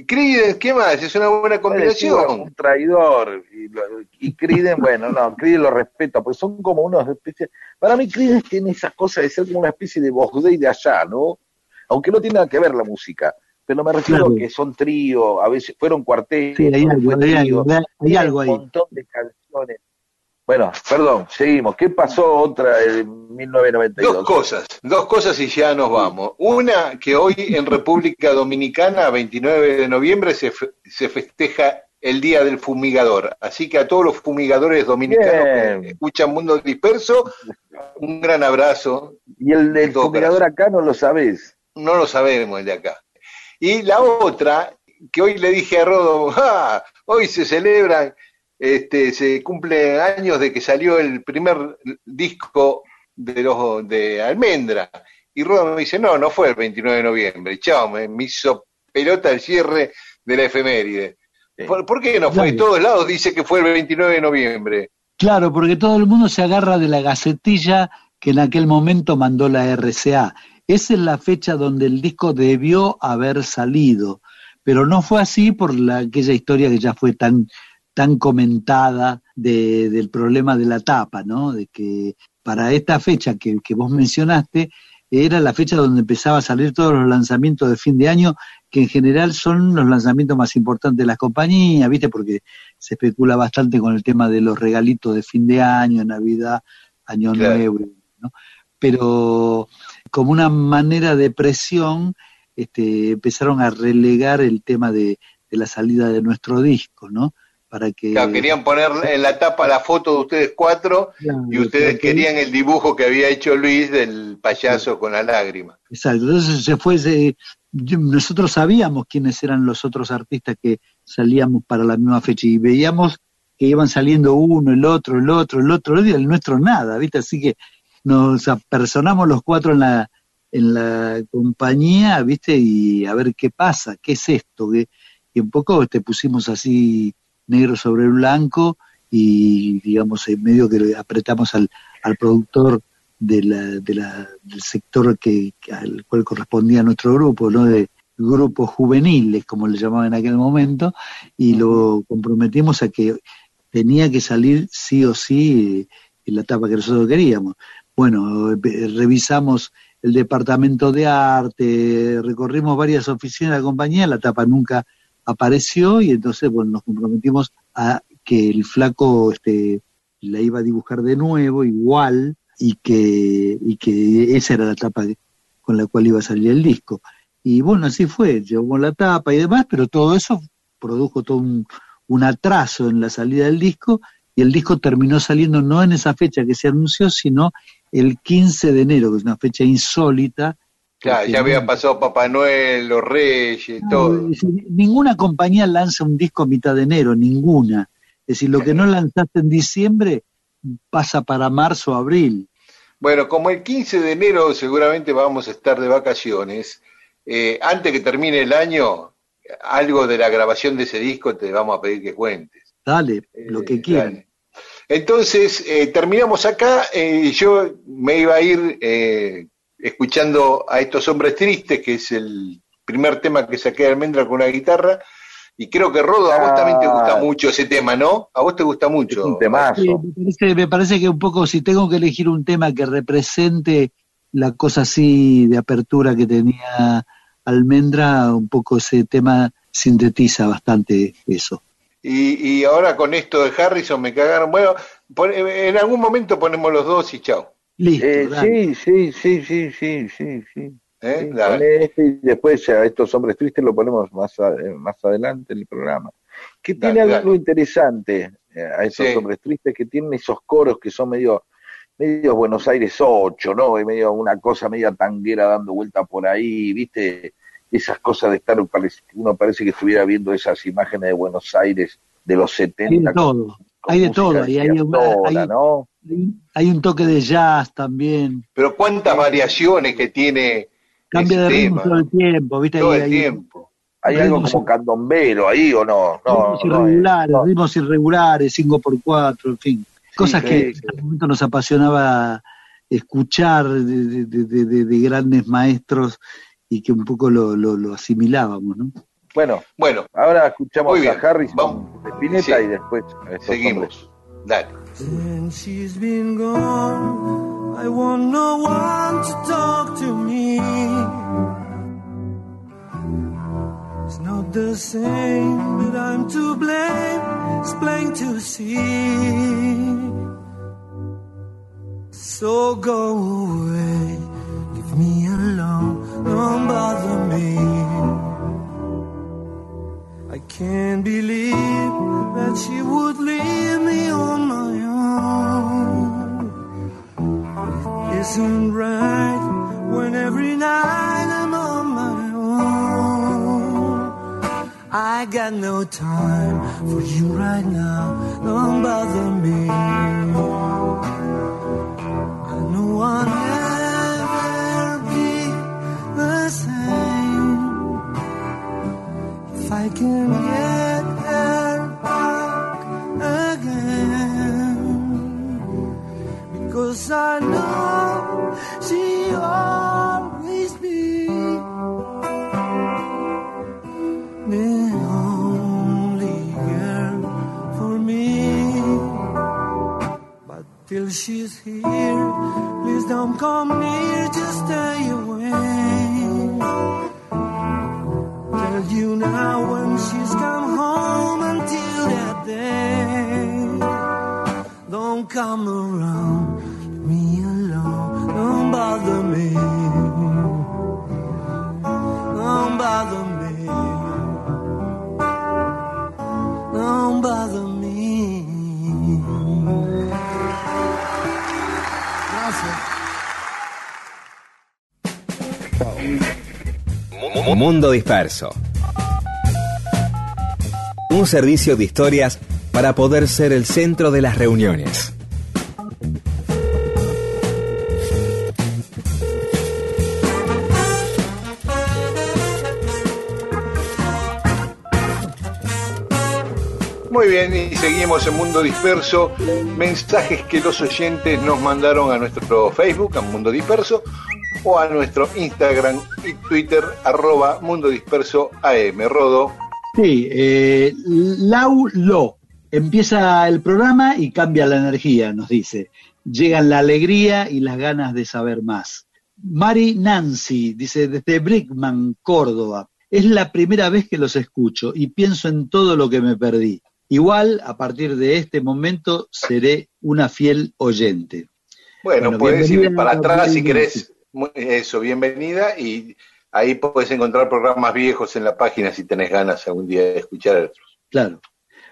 Creedence, ¿qué más? Es una buena combinación. Un traidor. Y, lo- y Creedence, bueno, no, Creedence lo respeto, porque son como unos especies. Para mí, Creedence tiene esas cosas de ser como una especie de Vox Day de allá, ¿no? Aunque no tiene nada que ver la música. Pero me refiero Claro. a que son trío, a veces fueron cuartetos, Sí, hay algo, fue hay trío, algo, hay algo ahí. Un montón de canciones. Bueno, perdón, seguimos. ¿Qué pasó otra en 1992? Dos cosas, dos cosas y ya nos vamos. Una, que hoy en República Dominicana, 29 de noviembre, se, se festeja el Día del Fumigador. Así que a todos los fumigadores dominicanos Bien. que escuchan Mundo Disperso, un gran abrazo. Y el del fumigador acá no lo sabés. No lo sabemos el de acá. Y la otra, que hoy le dije a Rodo, "Ah, hoy se celebran, este, se cumple años de que salió el primer disco de los de Almendra. Y Rodo me dice, no, no fue el 29 de noviembre. Chao, me, me hizo pelota el cierre de la efeméride. ¿Por, por qué no fue? Claro. todos lados dice que fue el 29 de noviembre. Claro, porque todo el mundo se agarra de la gacetilla que en aquel momento mandó la RCA. Esa es la fecha donde el disco debió haber salido, pero no fue así por la, aquella historia que ya fue tan, tan comentada de- del problema de la tapa, ¿no? De que para esta fecha que, que vos mencionaste, era la fecha donde empezaba a salir todos los lanzamientos de fin de año, que en general son los lanzamientos más importantes de las compañías, ¿viste? Porque se especula bastante con el tema de los regalitos de fin de año, Navidad, Año Claro. Nuevo, ¿no? Pero como una manera de presión, este, empezaron a relegar el tema de, de la salida de nuestro disco, ¿no? Para que Claro, querían poner en la tapa la foto de ustedes cuatro Claro, y ustedes que- querían el dibujo que había hecho Luis del payaso con la lágrima. Exacto, entonces se fue, se- nosotros sabíamos quiénes eran los otros artistas que salíamos para la misma fecha y veíamos que iban saliendo uno, el otro, el otro, el otro, y el nuestro nada, ¿viste? Así que nos apersonamos los cuatro en la, en la compañía, ¿viste? Y a ver qué pasa, qué es esto, ¿Qué- y un poco te pusimos así negro sobre blanco y digamos en medio que apretamos al, al productor de la, de la, del sector que, que al cual correspondía nuestro grupo, ¿no? de grupos juveniles, como le llamaban en aquel momento, y lo comprometimos a que tenía que salir sí o sí eh, en la etapa que nosotros queríamos. Bueno, eh, revisamos el departamento de arte, recorrimos varias oficinas de la compañía, la tapa nunca apareció y entonces bueno nos comprometimos a que el flaco este la iba a dibujar de nuevo igual y que y que esa era la tapa con la cual iba a salir el disco. Y bueno así fue llevamos la tapa y demás pero todo eso produjo todo un, un atraso en la salida del disco y el disco terminó saliendo no en esa fecha que se anunció sino el 15 de enero que es una fecha insólita Claro, ya había pasado Papá Noel, los Reyes, todo. es decir, ninguna compañía lanza un disco a mitad de enero, ninguna. Es decir, lo que no lanzaste en diciembre pasa para marzo o abril. Bueno, como el 15 de enero seguramente vamos a estar de vacaciones, eh, antes que termine el año, algo de la grabación de ese disco te vamos a pedir que cuentes. Dale, lo que quieran. dale. Entonces, eh, terminamos acá. eh, yo me iba a ir eh, escuchando a estos hombres tristes, que es el primer tema que saqué de Almendra con una guitarra. Y creo que Rodo, a vos también te gusta Ah. mucho ese tema, ¿no? A vos te gusta mucho. un temazo. Sí, me, parece, me parece que un poco, si tengo que elegir un tema que represente la cosa así de apertura que tenía Almendra, un poco ese tema sintetiza bastante eso. Y, y ahora con esto de Harrison me cagaron. Bueno, pon- en algún momento ponemos los dos y chao. Listo, Eh, sí, sí, sí, sí, sí, sí, sí. ¿eh? Sí, este y después ya estos hombres tristes lo ponemos más, a- eh, más adelante en el programa. Que Dale, tiene dale. algo interesante a estos Sí. hombres tristes que tienen esos coros que son medio medio Buenos Aires 8, ¿no? Y medio una cosa media tanguera dando vuelta por ahí, ¿viste? Esas cosas de estar, uno parece que estuviera viendo esas imágenes de Buenos Aires de los 70. Hay de todo, hay de todo, y hay, una- hay- ¿no? Hay un toque de jazz también. Pero cuántas variaciones que tiene Cambia ese de ritmo tema. todo el tiempo, ¿viste? Todo Ahí el hay tiempo. ¿Hay algo como candombero ahí o no? No, ritmos no, irregulares, no. ritmos irregulares, 5x4, en fin. Cosas que sí, en sí. algún momento nos apasionaba escuchar de, de- de- de- de grandes maestros y que un poco lo, lo, lo asimilábamos, ¿no? Bueno, Bueno, ahora escuchamos a bien, Harrison vamos. de Spinetta Sí. y después estos hombres. seguimos. Dale. Since she's been gone, I want no one to talk to me. It's not the same, but I'm to blame. It's plain to see. So go away, leave me alone, don't bother me. Can't believe that she would leave me on my own. It isn't right when every night I'm on my own. I got no time for you right now, don't bother me. I know I'll never be the same. I can get her back again, because I know she always be the only girl for me. But till she's here, please don't come near, just stay away tell you now when she's come home until that day. Don't come around, me alone, don't bother me. Don't bother me. Don't bother me. Mundo Disperso. Un servicio de historias para poder ser el centro de las reuniones. Muy bien, y seguimos en Mundo Disperso. Mensajes que los oyentes nos mandaron a nuestro Facebook, a Mundo Disperso, o a nuestro Instagram y Twitter, arroba Mundo Disperso AM. Sí, eh, Lau Lo. Empieza el programa y cambia la energía, nos dice. Llegan la alegría y las ganas de saber más. Mari Nancy dice, desde Brickman, Córdoba. Es la primera vez que los escucho y pienso en todo lo que me perdí. Igual, a partir de este momento, seré una fiel oyente. Bueno, Bueno, puedes ir para atrás si querés. Eso, bienvenida. Y ahí puedes encontrar programas viejos en la página si tenés ganas algún día de escuchar otros. Claro.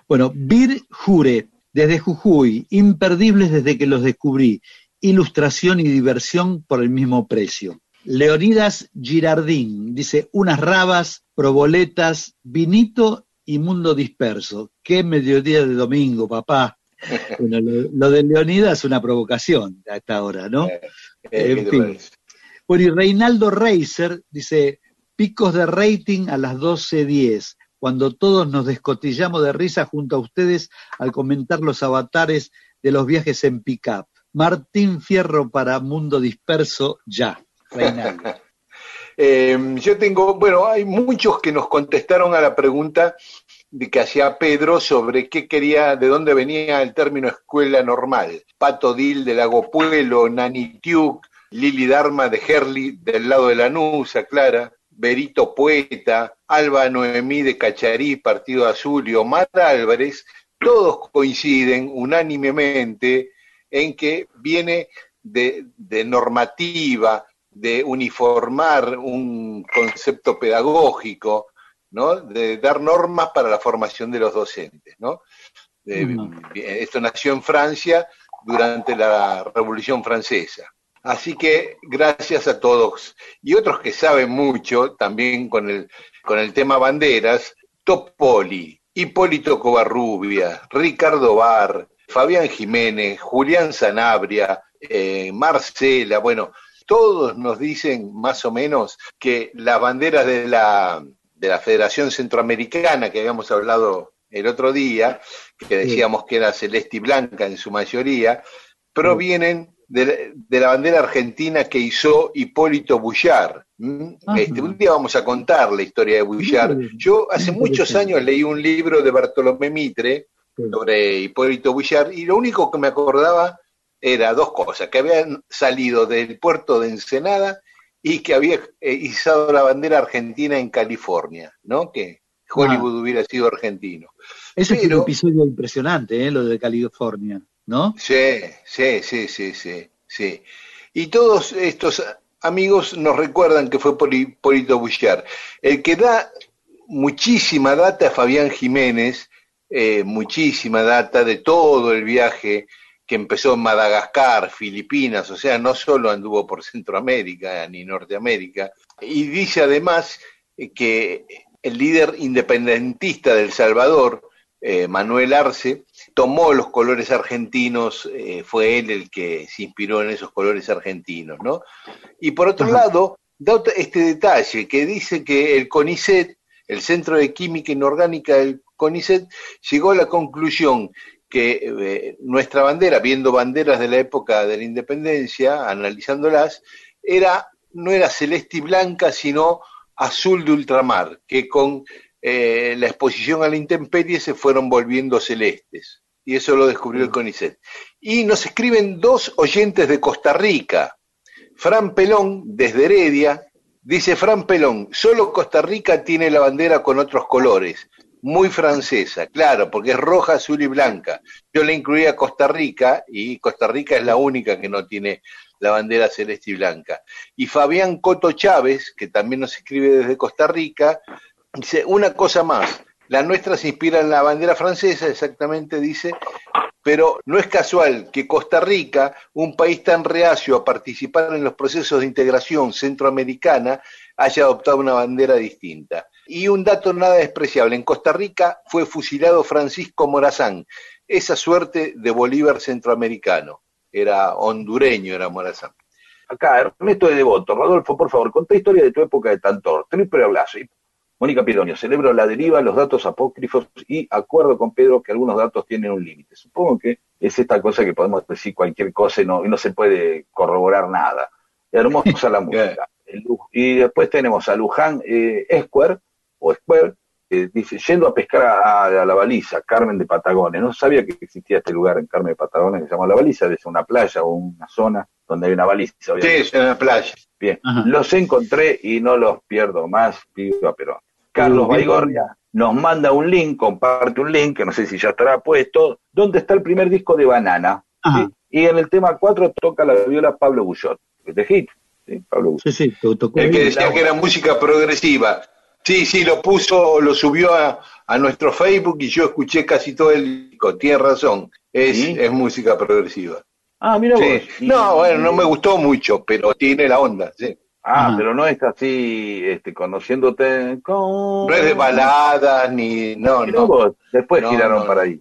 Bueno, Bir Jure, desde Jujuy, imperdibles desde que los descubrí. Ilustración y diversión por el mismo precio. Leonidas Girardín dice, unas rabas, proboletas, vinito y mundo disperso. Qué mediodía de domingo, papá. Bueno, lo, lo de Leonidas es una provocación a esta hora, ¿no? Eh, ¿qué en fin. Bueno, y Reinaldo Reiser dice, picos de rating a las 12.10, cuando todos nos descotillamos de risa junto a ustedes al comentar los avatares de los viajes en pick-up. Martín Fierro para Mundo Disperso, ya. Reinaldo. Eh, yo tengo, bueno, hay muchos que nos contestaron a la pregunta de que hacía Pedro sobre qué quería, de dónde venía el término escuela normal. Pato Dil de Lago Puelo, Nani Tiuk, Lili Dharma de Herli del lado de Lanusa, Clara, Berito Poeta, Alba Noemí de Cacharí, Partido Azul y Omar Álvarez, todos coinciden unánimemente en que viene de, de normativa, de uniformar un concepto pedagógico, ¿no? De dar normas para la formación de los docentes, ¿no? De- Ujú. Esto nació en Francia durante la Revolución Francesa. Así que gracias a todos. Y otros que saben mucho también con el, con el tema banderas, Topoli, Hipólito Covarrubia, Ricardo Bar, Fabián Jiménez, Julián Sanabria, eh, Marcela, bueno, todos nos dicen más o menos que las banderas de la, de la Federación Centroamericana que habíamos hablado el otro día, que decíamos que era celeste y blanca en su mayoría, provienen de, de la bandera argentina que hizo Hipólito Bullar, ¿Mm? Este, un día vamos a contar la historia de Bouchard. Yo hace muchos años leí un libro de Bartolomé Mitre sobre Hipólito Bouchard y lo único que me acordaba era dos cosas, que habían salido del puerto de Ensenada y que había eh, izado la bandera argentina en California, ¿no? Que Hollywood Ah. hubiera sido argentino. Ese es un Pero- episodio impresionante, ¿eh? lo de California, ¿no? Sí, sí, sí, sí, sí, sí. Y todos estos amigos nos recuerdan que fue por Hipólito Bouchard. El que da muchísima data es Fabián Jiménez, eh, muchísima data de todo el viaje que empezó en Madagascar, Filipinas, o sea, no solo anduvo por Centroamérica ni Norteamérica, y dice además eh, que el líder independentista del Salvador, eh, Manuel Arce, tomó los colores argentinos, eh, fue él el que se inspiró en esos colores argentinos, ¿no? Y por otro lado, da este detalle que dice que el CONICET, el Centro de Química Inorgánica del CONICET, llegó a la conclusión que eh, nuestra bandera, viendo banderas de la época de la independencia, analizándolas, era, no era celeste y blanca, sino azul de ultramar, que con eh, la exposición a la intemperie se fueron volviendo celestes. Y eso lo descubrió el CONICET. Y nos escriben dos oyentes de Costa Rica. Fran Pelón, desde Heredia, dice Fran Pelón, solo Costa Rica tiene la bandera con otros colores, muy francesa, claro, porque es roja, azul y blanca. Yo le incluía Costa Rica y Costa Rica es la única que no tiene la bandera celeste y blanca. Y Fabián Coto Chávez, que también nos escribe desde Costa Rica, dice una cosa más, la nuestra se inspira en la bandera francesa, exactamente dice, pero no es casual que Costa Rica, un país tan reacio a participar en los procesos de integración centroamericana, haya adoptado una bandera distinta. Y un dato nada despreciable, en Costa Rica fue fusilado Francisco Morazán, esa suerte de Bolívar centroamericano, era hondureño, era Morazán. Acá, Ernesto de Devoto, Rodolfo, por favor, contá historia de tu época de Tantor. Triple abrazo. Mónica Pidonio, celebro la deriva, los datos apócrifos y acuerdo con Pedro que algunos datos tienen un límite. Supongo que es esta cosa que podemos decir cualquier cosa y no, y no se puede corroborar nada. Hermosa la música. Y después tenemos a Luján eh, Esquer, o Esquer, que dice, yendo a pescar a, a la baliza, Carmen de Patagones. No sabía que existía este lugar en Carmen de Patagones que se llama la baliza, es una playa o una zona donde hay una baliza. Sí, obviamente. es en la playa. Bien, los encontré y no los pierdo más, pido a Perón. Carlos. Baigorria nos manda un link, comparte un link, que no sé si ya estará puesto, donde está el primer disco de Banana. ¿sí? Y en el tema 4 toca la viola Pablo Bullot, de hit. ¿sí? Pablo Bullot. Sí, sí, to- tocó El que decía que era música progresiva. Sí, sí, lo puso, lo subió a, a nuestro Facebook y yo escuché casi todo el disco. Tiene razón, es, es música progresiva. Ah, mira vos. No, bueno, no me gustó mucho, pero tiene la onda, sí. Ah, pero no es así, este, conociéndote con... No es de baladas ni. No, no. vos, Después No, giraron no, para ahí.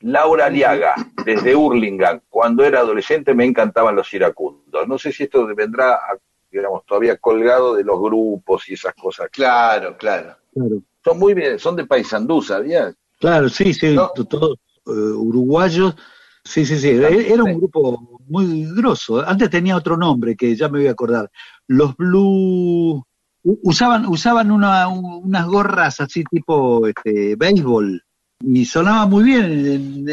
Laura Aliaga, desde Hurlingham. Cuando era adolescente me encantaban los iracundos. No sé si esto vendrá, a- digamos, todavía colgado de los grupos y esas cosas. Claro, claro. Claro. Son muy bien, son de Paysandú, ¿sabías? Claro, sí, sí, to- todos eh, uruguayos. Sí, sí, sí. Era un grupo muy grosso. Antes tenía otro nombre que ya me voy a acordar. Los Blue usaban usaban una- unas gorras así tipo este, béisbol y sonaba muy bien.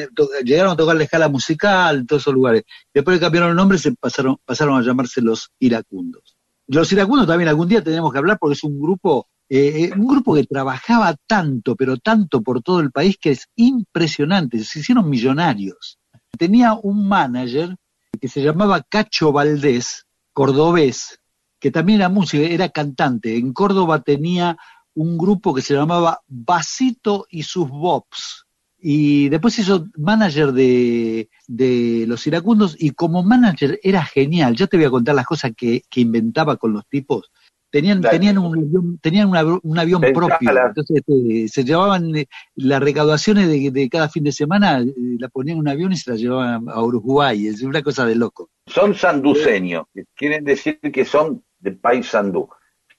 Llegaron a tocar la escala musical en todos esos lugares. Después que cambiaron el nombre se pasaron pasaron a llamarse los iracundos. Los iracundos también algún día tenemos que hablar porque es un grupo eh, eh, un grupo que trabajaba tanto, pero tanto por todo el país que es impresionante, se hicieron millonarios. Tenía un manager que se llamaba Cacho Valdés, cordobés, que también era músico, era cantante. En Córdoba tenía un grupo que se llamaba Basito y sus Bobs. Y después hizo manager de, de los iracundos y como manager era genial. Yo te voy a contar las cosas que, que inventaba con los tipos. Tenían, tenían un avión, tenían una- un avión propio. Entonces este, se llevaban eh, las recaudaciones de, de cada fin de semana, eh, la ponían en un avión y se la llevaban a Uruguay. Es una cosa de loco. Son sanduceños, que quieren decir que son de Paysandú.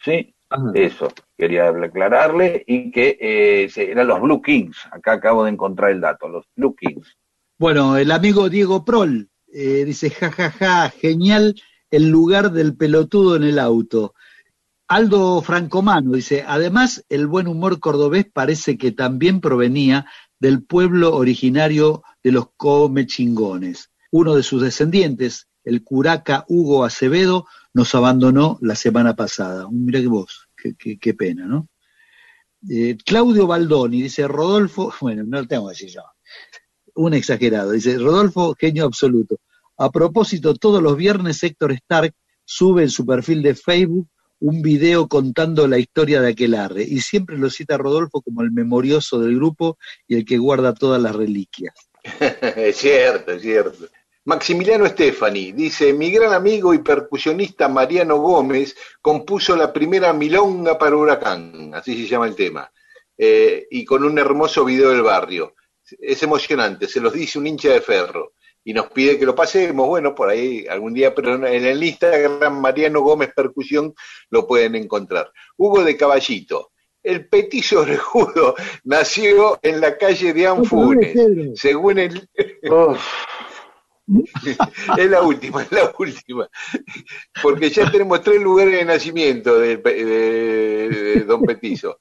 ¿Sí? Eso, quería aclararle, y que eh, eran los Blue Kings. Acá acabo de encontrar el dato, los Blue Kings. Bueno, el amigo Diego Prol eh, dice, jajaja, genial el lugar del pelotudo en el auto. Aldo Francomano dice, además el buen humor cordobés parece que también provenía del pueblo originario de los comechingones. Uno de sus descendientes, el curaca Hugo Acevedo, nos abandonó la semana pasada. Mira que vos, qué pena, ¿no? Eh, Claudio Baldoni dice, Rodolfo, bueno, no lo tengo que decir yo, un exagerado, dice, Rodolfo, genio absoluto. A propósito, todos los viernes Héctor Stark sube en su perfil de Facebook un video contando la historia de Aquelarre y siempre lo cita Rodolfo como el memorioso del grupo y el que guarda todas las reliquias. es cierto, es cierto. Maximiliano Stefani dice, mi gran amigo y percusionista Mariano Gómez compuso la primera milonga para Huracán, así se llama el tema, eh, y con un hermoso video del barrio. Es emocionante, se los dice un hincha de ferro y nos pide que lo pasemos, bueno, por ahí algún día, pero en el Instagram Mariano Gómez Percusión lo pueden encontrar. Hugo de Caballito, el petiso orejudo nació en la calle de Anfunes, según el... es la última, es la última. Porque ya tenemos tres lugares de nacimiento de, de- de Don Petizo.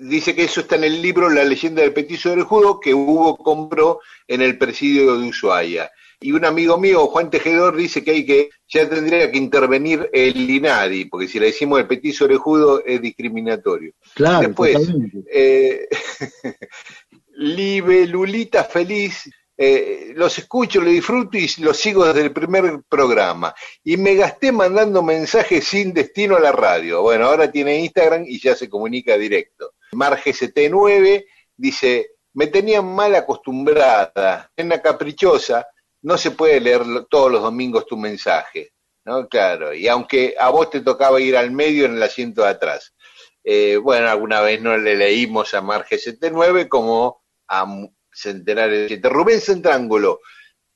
Dice que eso está en el libro La leyenda del Petizo Orejudo que Hugo compró en el presidio de Ushuaia. Y un amigo mío, Juan Tejedor, dice que hay que, ya tendría que intervenir el INADI, porque si le decimos el petizo orejudo es discriminatorio. Claro, Después, eh, Libelulita feliz, eh, los escucho, los disfruto y los sigo desde el primer programa. Y me gasté mandando mensajes sin destino a la radio. Bueno, ahora tiene Instagram y ya se comunica directo. Marge 9 dice, me tenían mal acostumbrada, una caprichosa, no se puede leer todos los domingos tu mensaje. ¿no? Claro, y aunque a vos te tocaba ir al medio en el asiento de atrás. Eh, bueno, alguna vez no le leímos a Marge 79 como a Centenario de Siete. Rubén Centrángulo,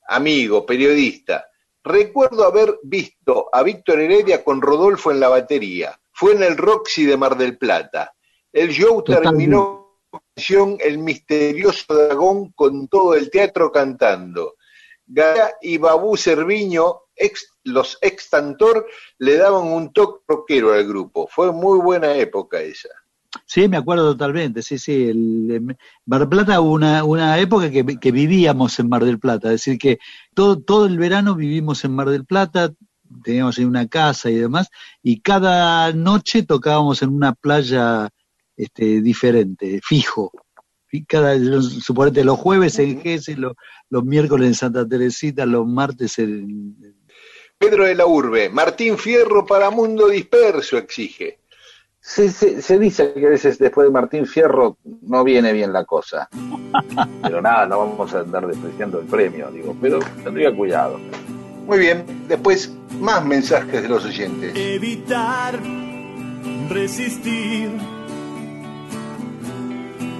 amigo, periodista. Recuerdo haber visto a Víctor Heredia con Rodolfo en la batería. Fue en el Roxy de Mar del Plata. El show terminó con la canción El misterioso dragón con todo el teatro cantando. Gaya y Babú Cerviño, ex- los le daban un toque rockero al grupo. Fue muy buena época esa. Sí, me acuerdo totalmente, sí, sí. El, Mar del Plata hubo una, una época que, que vivíamos en Mar del Plata, es decir, que todo, todo el verano vivimos en Mar del Plata, teníamos ahí una casa y demás, y cada noche tocábamos en una playa este, diferente, fijo. Y Cada, suponete, los jueves en Gese, los, los miércoles en Santa Teresita, los martes en... Pedro de la Urbe, Martín Fierro para Mundo Disperso exige. Se, se- se dice que a veces después de Martín Fierro no viene bien la cosa. Pero nada, no vamos a andar despreciando el premio, digo, pero tendría cuidado. Muy bien, después más mensajes de los oyentes. Evitar, resistir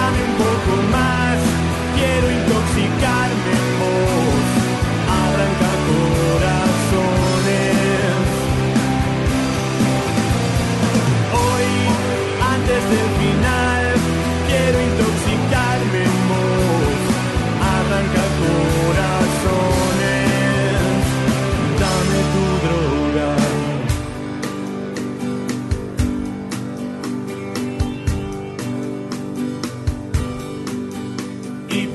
dame un poco más,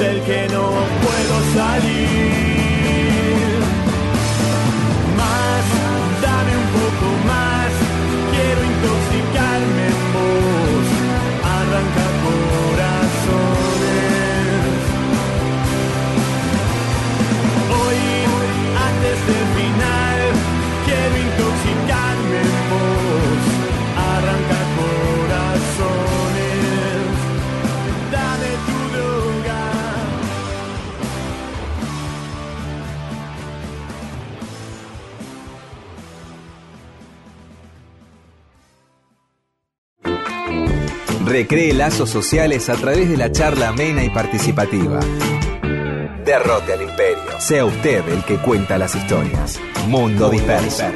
del que no puedo salir. Más, dame un poco más, quiero intoxicarme en vos, arranca corazones. Hoy, antes de Recree lazos sociales a través de la charla amena y participativa. Derrote al imperio. Sea usted el que cuenta las historias. Mundo Disperso.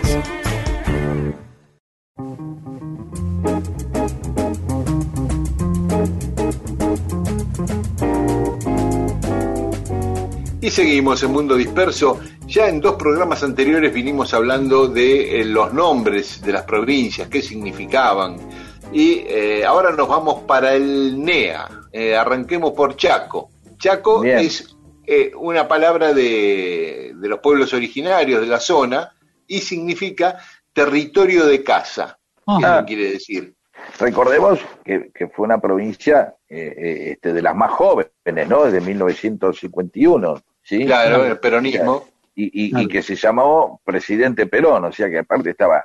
Y seguimos en Mundo Disperso. Ya en dos programas anteriores vinimos hablando de eh, los nombres de las provincias, qué significaban. Y eh, ahora nos vamos para el NEA. Eh, arranquemos por Chaco. Chaco Bien. es eh, una palabra de, de los pueblos originarios de la zona y significa territorio de casa. ¿Qué Ah. quiere decir? Recordemos que, que fue una provincia eh, eh, este, de las más jóvenes, ¿no? Desde 1951, ¿sí? Claro, el peronismo. Y, y- y que se llamó Presidente Perón, o sea que aparte estaba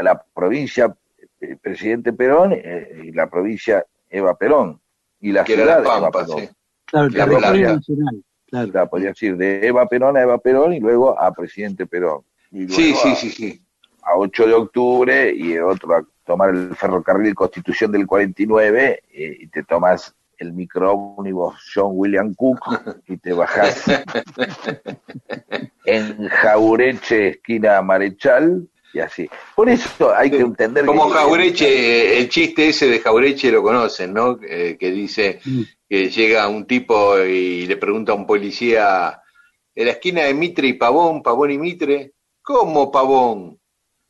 la provincia eh, Presidente Perón eh, y la provincia Eva Perón. Y la Que era ciudad La Eva Pampa, Perón. sí. Claro, el La territorio Pampa. nacional. Claro. Claro, podría decir de Eva Perón a Eva Perón y luego a Presidente Perón. Y Sí, luego sí, a- sí, sí. a 8 de octubre y otro a tomar el ferrocarril Constitución del 49 eh, y te tomas el microómnibus John William Cook y te bajas en Jaureche, esquina Marechal y así. Por eso hay que entender Como que- Jaureche, el chiste ese de Jaureche lo conocen, ¿no? Eh, que dice que llega un tipo y le pregunta a un policía, en la esquina de Mitre y Pavón, Pavón y Mitre, ¿cómo Pavón?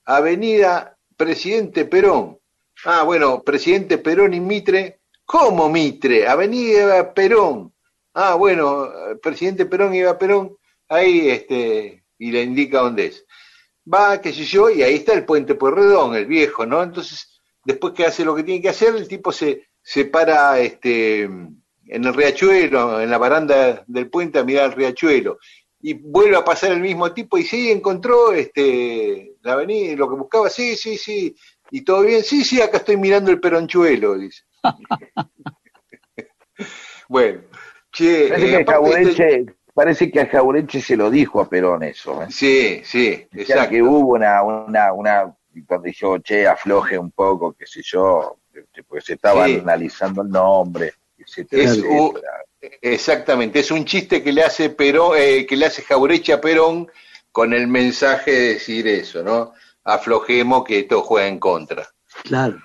Avenida Presidente Perón. Ah, bueno, Presidente Perón y Mitre, ¿cómo Mitre? Avenida Perón. Ah, bueno, Presidente Perón y Eva Perón, ahí, este, y le indica dónde es va, qué sé yo, y ahí está el puente Pueyrredón, el viejo, ¿no? Entonces, después que hace lo que tiene que hacer, el tipo se, se para este, en el riachuelo, en la baranda del puente a mirar el riachuelo, y vuelve a pasar el mismo tipo y sí, encontró este, la avenida, lo que buscaba, sí, sí, sí, y todo bien, sí, sí, acá estoy mirando el peronchuelo, dice. bueno, che, eh, aparte este- parece que a Jaureche se lo dijo a Perón eso. ¿eh? Sí, sí, Ya exacto. que hubo una, una, una, cuando dijo, che, afloje un poco, qué sé yo, porque se estaba Sí. analizando el nombre, etcétera, Es etcétera. u- exactamente, es un chiste que le hace Perón, eh, que le hace Jaureche a Perón con el mensaje de decir eso, ¿no? Aflojemos que esto juega en contra. Claro.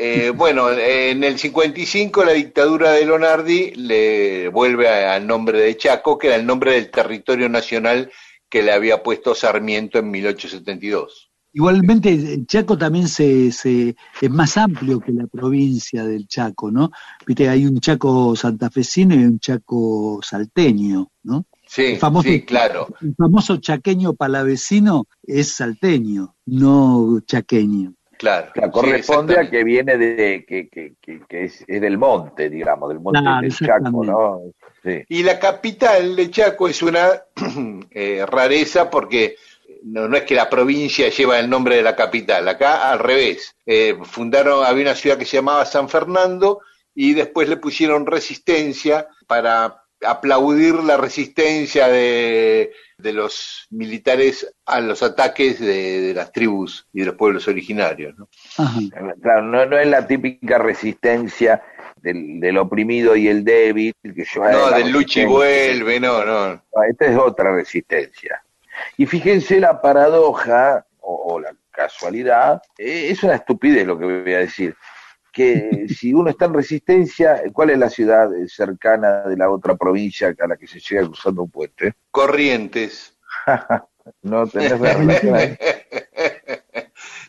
Eh, bueno, en el 55 la dictadura de Lonardi le vuelve al nombre de Chaco, que era el nombre del territorio nacional que le había puesto Sarmiento en 1872. Igualmente, Chaco también se, se, es más amplio que la provincia del Chaco, ¿no? Viste, hay un Chaco santafesino y un Chaco salteño, ¿no? Sí, El famoso- sí, claro. El famoso chaqueño palavecino es salteño, no chaqueño. Claro, Claro, sí, corresponde a que viene de que, que, que, que es, es del monte, digamos, del monte Claro, del Chaco. ¿no? Sí. Y la capital de Chaco es una eh, rareza porque no, no es que la provincia lleva el nombre de la capital, acá al revés. Eh, fundaron, había una ciudad que se llamaba San Fernando y después le pusieron resistencia para aplaudir la resistencia de, de los militares a los ataques de, de las tribus y de los pueblos originarios. ¿no? Claro, no, no es la típica resistencia del, del oprimido y el débil. Que yo, No, del lucha y vuelve, no, no. No, Esta es otra resistencia. Y fíjense la paradoja o, o la casualidad, eh, es una estupidez lo que voy a decir, que si uno está en resistencia, ¿cuál es la ciudad eh, cercana de la otra provincia a la que se llega cruzando un puente? Corrientes. no tenés relación.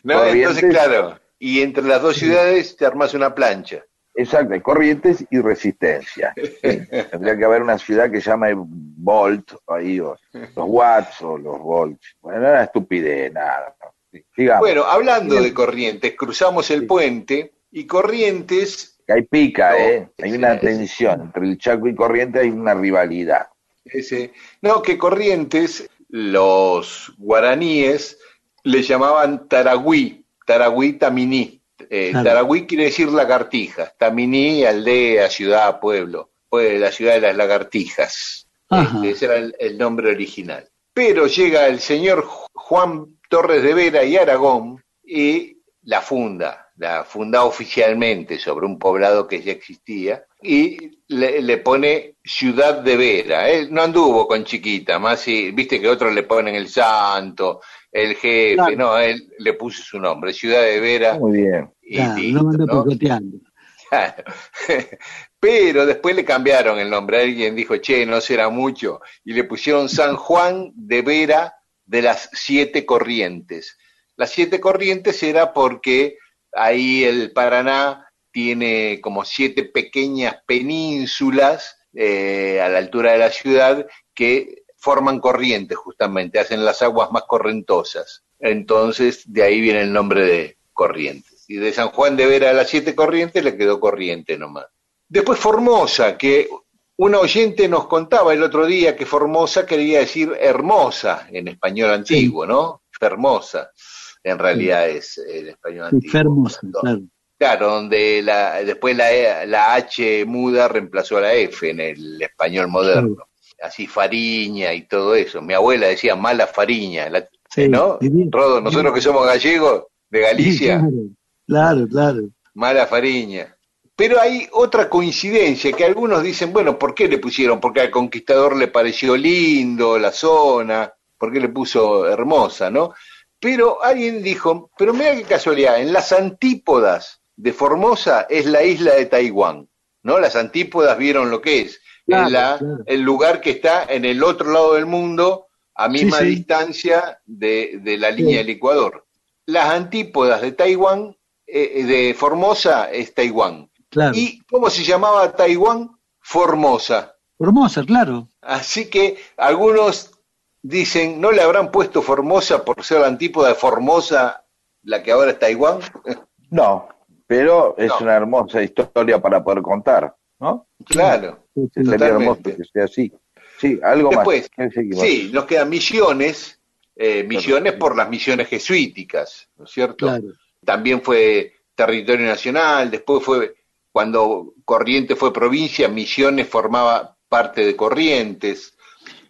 No, Corrientes. entonces, claro, y entre las dos ciudades te armas una plancha. Exacto, hay corrientes y resistencia. Sí. Tendría que haber una ciudad que se llame Volt, ahí, o los Watts o los Volts. Bueno, no era estupidez, nada. Sí. Bueno, hablando de Corrientes, cruzamos el puente y Corrientes, Que hay pica, No, ¿eh? Hay una tensión. Entre el Chaco y Corrientes hay una rivalidad. ese, no, que Corrientes, los guaraníes le llamaban Taragüí, Taragüí Taminí. Eh, Claro. Taragüí quiere decir lagartijas, Taminí, aldea, ciudad, pueblo, pues la ciudad de las lagartijas. Este, ese era el, el nombre original. Pero llega el señor Ju- Juan Torres de Vera y Aragón y la funda, la funda oficialmente sobre un poblado que ya existía, y le, le pone Ciudad de Vera. Él no anduvo con chiquita, más si, viste que otros le ponen el santo, el jefe, Claro. no, él le puso su nombre, Ciudad de Vera. Muy bien. Y Claro, listo, no. Claro. Pero después le cambiaron el nombre. Alguien dijo, che, no será mucho. Y le pusieron San Juan de Vera de las Siete Corrientes. Las Siete Corrientes era porque ahí el Paraná tiene como siete pequeñas penínsulas eh, a la altura de la ciudad que forman corrientes justamente, hacen las aguas más correntosas. Entonces, de ahí viene el nombre de Corrientes. Y de San Juan de Vera a las siete corrientes le quedó Corriente nomás. Después Formosa, que una oyente nos contaba el otro día que Formosa quería decir hermosa en español antiguo, ¿no? Fermosa, en realidad es el español antiguo. Fermosa, claro. Claro, donde la, después la, E- la H muda reemplazó a la F en el español moderno. Así Fariña y todo eso. Mi abuela decía mala Fariña, la- Sí, ¿no? Rodo, nosotros que somos gallegos de Galicia, Claro, claro. mala Fariña. Pero hay otra coincidencia que algunos dicen, bueno, ¿por qué le pusieron? Porque al conquistador le pareció lindo la zona, ¿por qué le puso hermosa, no? Pero alguien dijo, pero mira qué casualidad, en las antípodas de Formosa es la isla de Taiwán, ¿no? Las antípodas vieron lo que es, Claro, es la- claro. el lugar que está en el otro lado del mundo, a misma sí. distancia de, de la línea Sí. del Ecuador. Las antípodas de Taiwán, eh, de Formosa, es Taiwán. Claro. ¿Y cómo se llamaba Taiwán? Formosa. Formosa, claro. Así que algunos dicen, ¿no le habrán puesto Formosa por ser la antípoda de Formosa, la que ahora es Taiwán? No, pero es No. una hermosa historia para poder contar, ¿no? Claro. Sería hermoso que sea así. Sí, algo Después, más. Sí, nos quedan misiones, eh, misiones por las misiones jesuíticas, ¿no es cierto? Claro. También fue territorio nacional, después fue, cuando Corrientes fue provincia, Misiones formaba parte de Corrientes.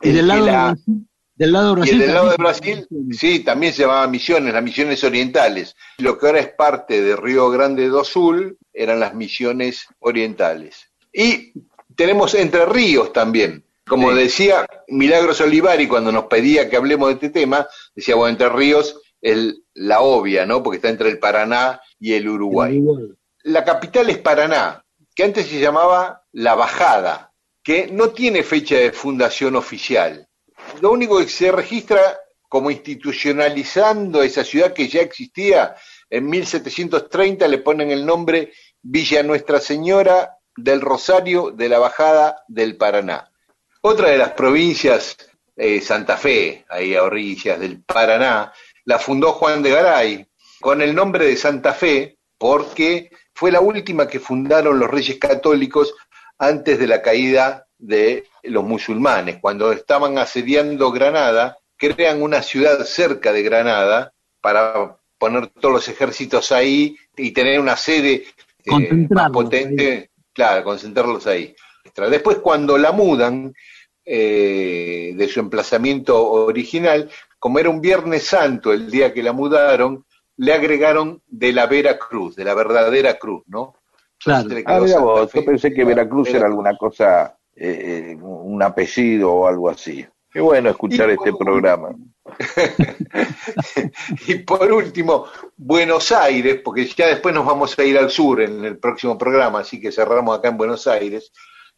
Y del lado, de la- del lado de y Brasil. el del lado de Brasil, sí, también se llamaba Misiones, las Misiones Orientales. Lo que ahora es parte de Río Grande do Sul eran las Misiones Orientales. Y tenemos Entre Ríos también. Como decía Milagros Olivari cuando nos pedía que hablemos de este tema, decía, bueno, Entre Ríos es la obvia, ¿no? Porque está entre el Paraná y el Uruguay. La capital es Paraná, que antes se llamaba La Bajada, que no tiene fecha de fundación oficial. Lo único que se registra como institucionalizando esa ciudad que ya existía, en 1730 le ponen el nombre Villa Nuestra Señora del Rosario de la Bajada del Paraná. Otra de las provincias, eh, Santa Fe, ahí a orillas del Paraná, la fundó Juan de Garay, con el nombre de Santa Fe, porque fue la última que fundaron los reyes católicos antes de la caída de los musulmanes. Cuando estaban asediando Granada, crean una ciudad cerca de Granada para poner todos los ejércitos ahí y tener una sede eh, más potente, claro, concentrarlos ahí. Después, cuando la mudan eh, de su emplazamiento original, como era un Viernes Santo el día que la mudaron, le agregaron de la Vera Cruz, de la verdadera cruz, ¿no? Claro. Ah, mira vos, yo pensé que Veracruz era alguna cosa, eh, eh, un apellido o algo así. Qué bueno escuchar Y- este programa. Y por último, Buenos Aires, porque ya después nos vamos a ir al sur en el próximo programa, así que cerramos acá en Buenos Aires.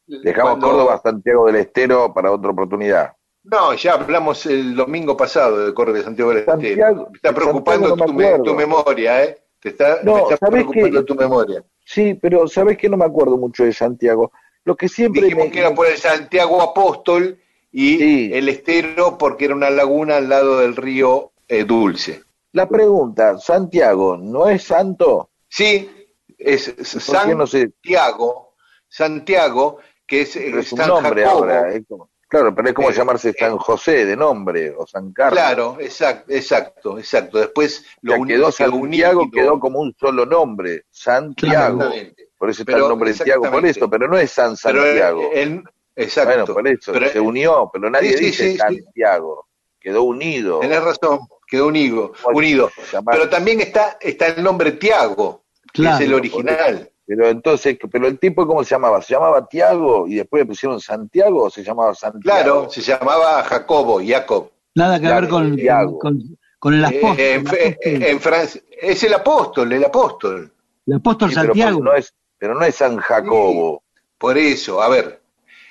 Dejamos Cuando- Córdoba, Santiago del Estero para otra oportunidad. No, ya hablamos el domingo pasado de Córdoba Santiago del Estero. Me está preocupando tu, me memoria, ¿eh? Te está, No, me está ¿sabés preocupando tu memoria. Sí, pero sabes que no me acuerdo mucho de Santiago. Lo que siempre Dijimos me- que era por el Santiago Apóstol y el estero porque era una laguna al lado del río eh, Dulce. La pregunta, Santiago, ¿no es santo? Sí, es ¿Por qué no se- Santiago, Santiago, que es, eh, Pero es un San nombre Jacobo. ahora. es como- claro, pero es como Eh, llamarse San José de nombre o San Carlos. Claro, exacto, exacto, exacto. Después Ya uni- quedó quedó Santiago, unido. quedó como un solo nombre, Santiago. Exactamente. Por eso está Pero- el nombre de Santiago, por eso, pero no es San Pero, Santiago. el- exacto. Bueno, por eso, Pero- se unió, pero nadie Sí, dice sí, sí. Santiago, quedó unido. Tenés razón, quedó unido, unido. Pero también está, está el nombre Tiago, Claro. es el original. Pero entonces, pero el tipo, ¿cómo se llamaba? ¿Se llamaba Tiago y después le pusieron Santiago o se llamaba Santiago? Claro, se llamaba Jacobo, Jacob. Nada que Claro, ver con, con, con el Eh, apóstol. en, el apóstol, en Francia, es el apóstol, el apóstol. el apóstol Sí, pero, Santiago. no es, pero no es San Jacobo. Por eso, a ver,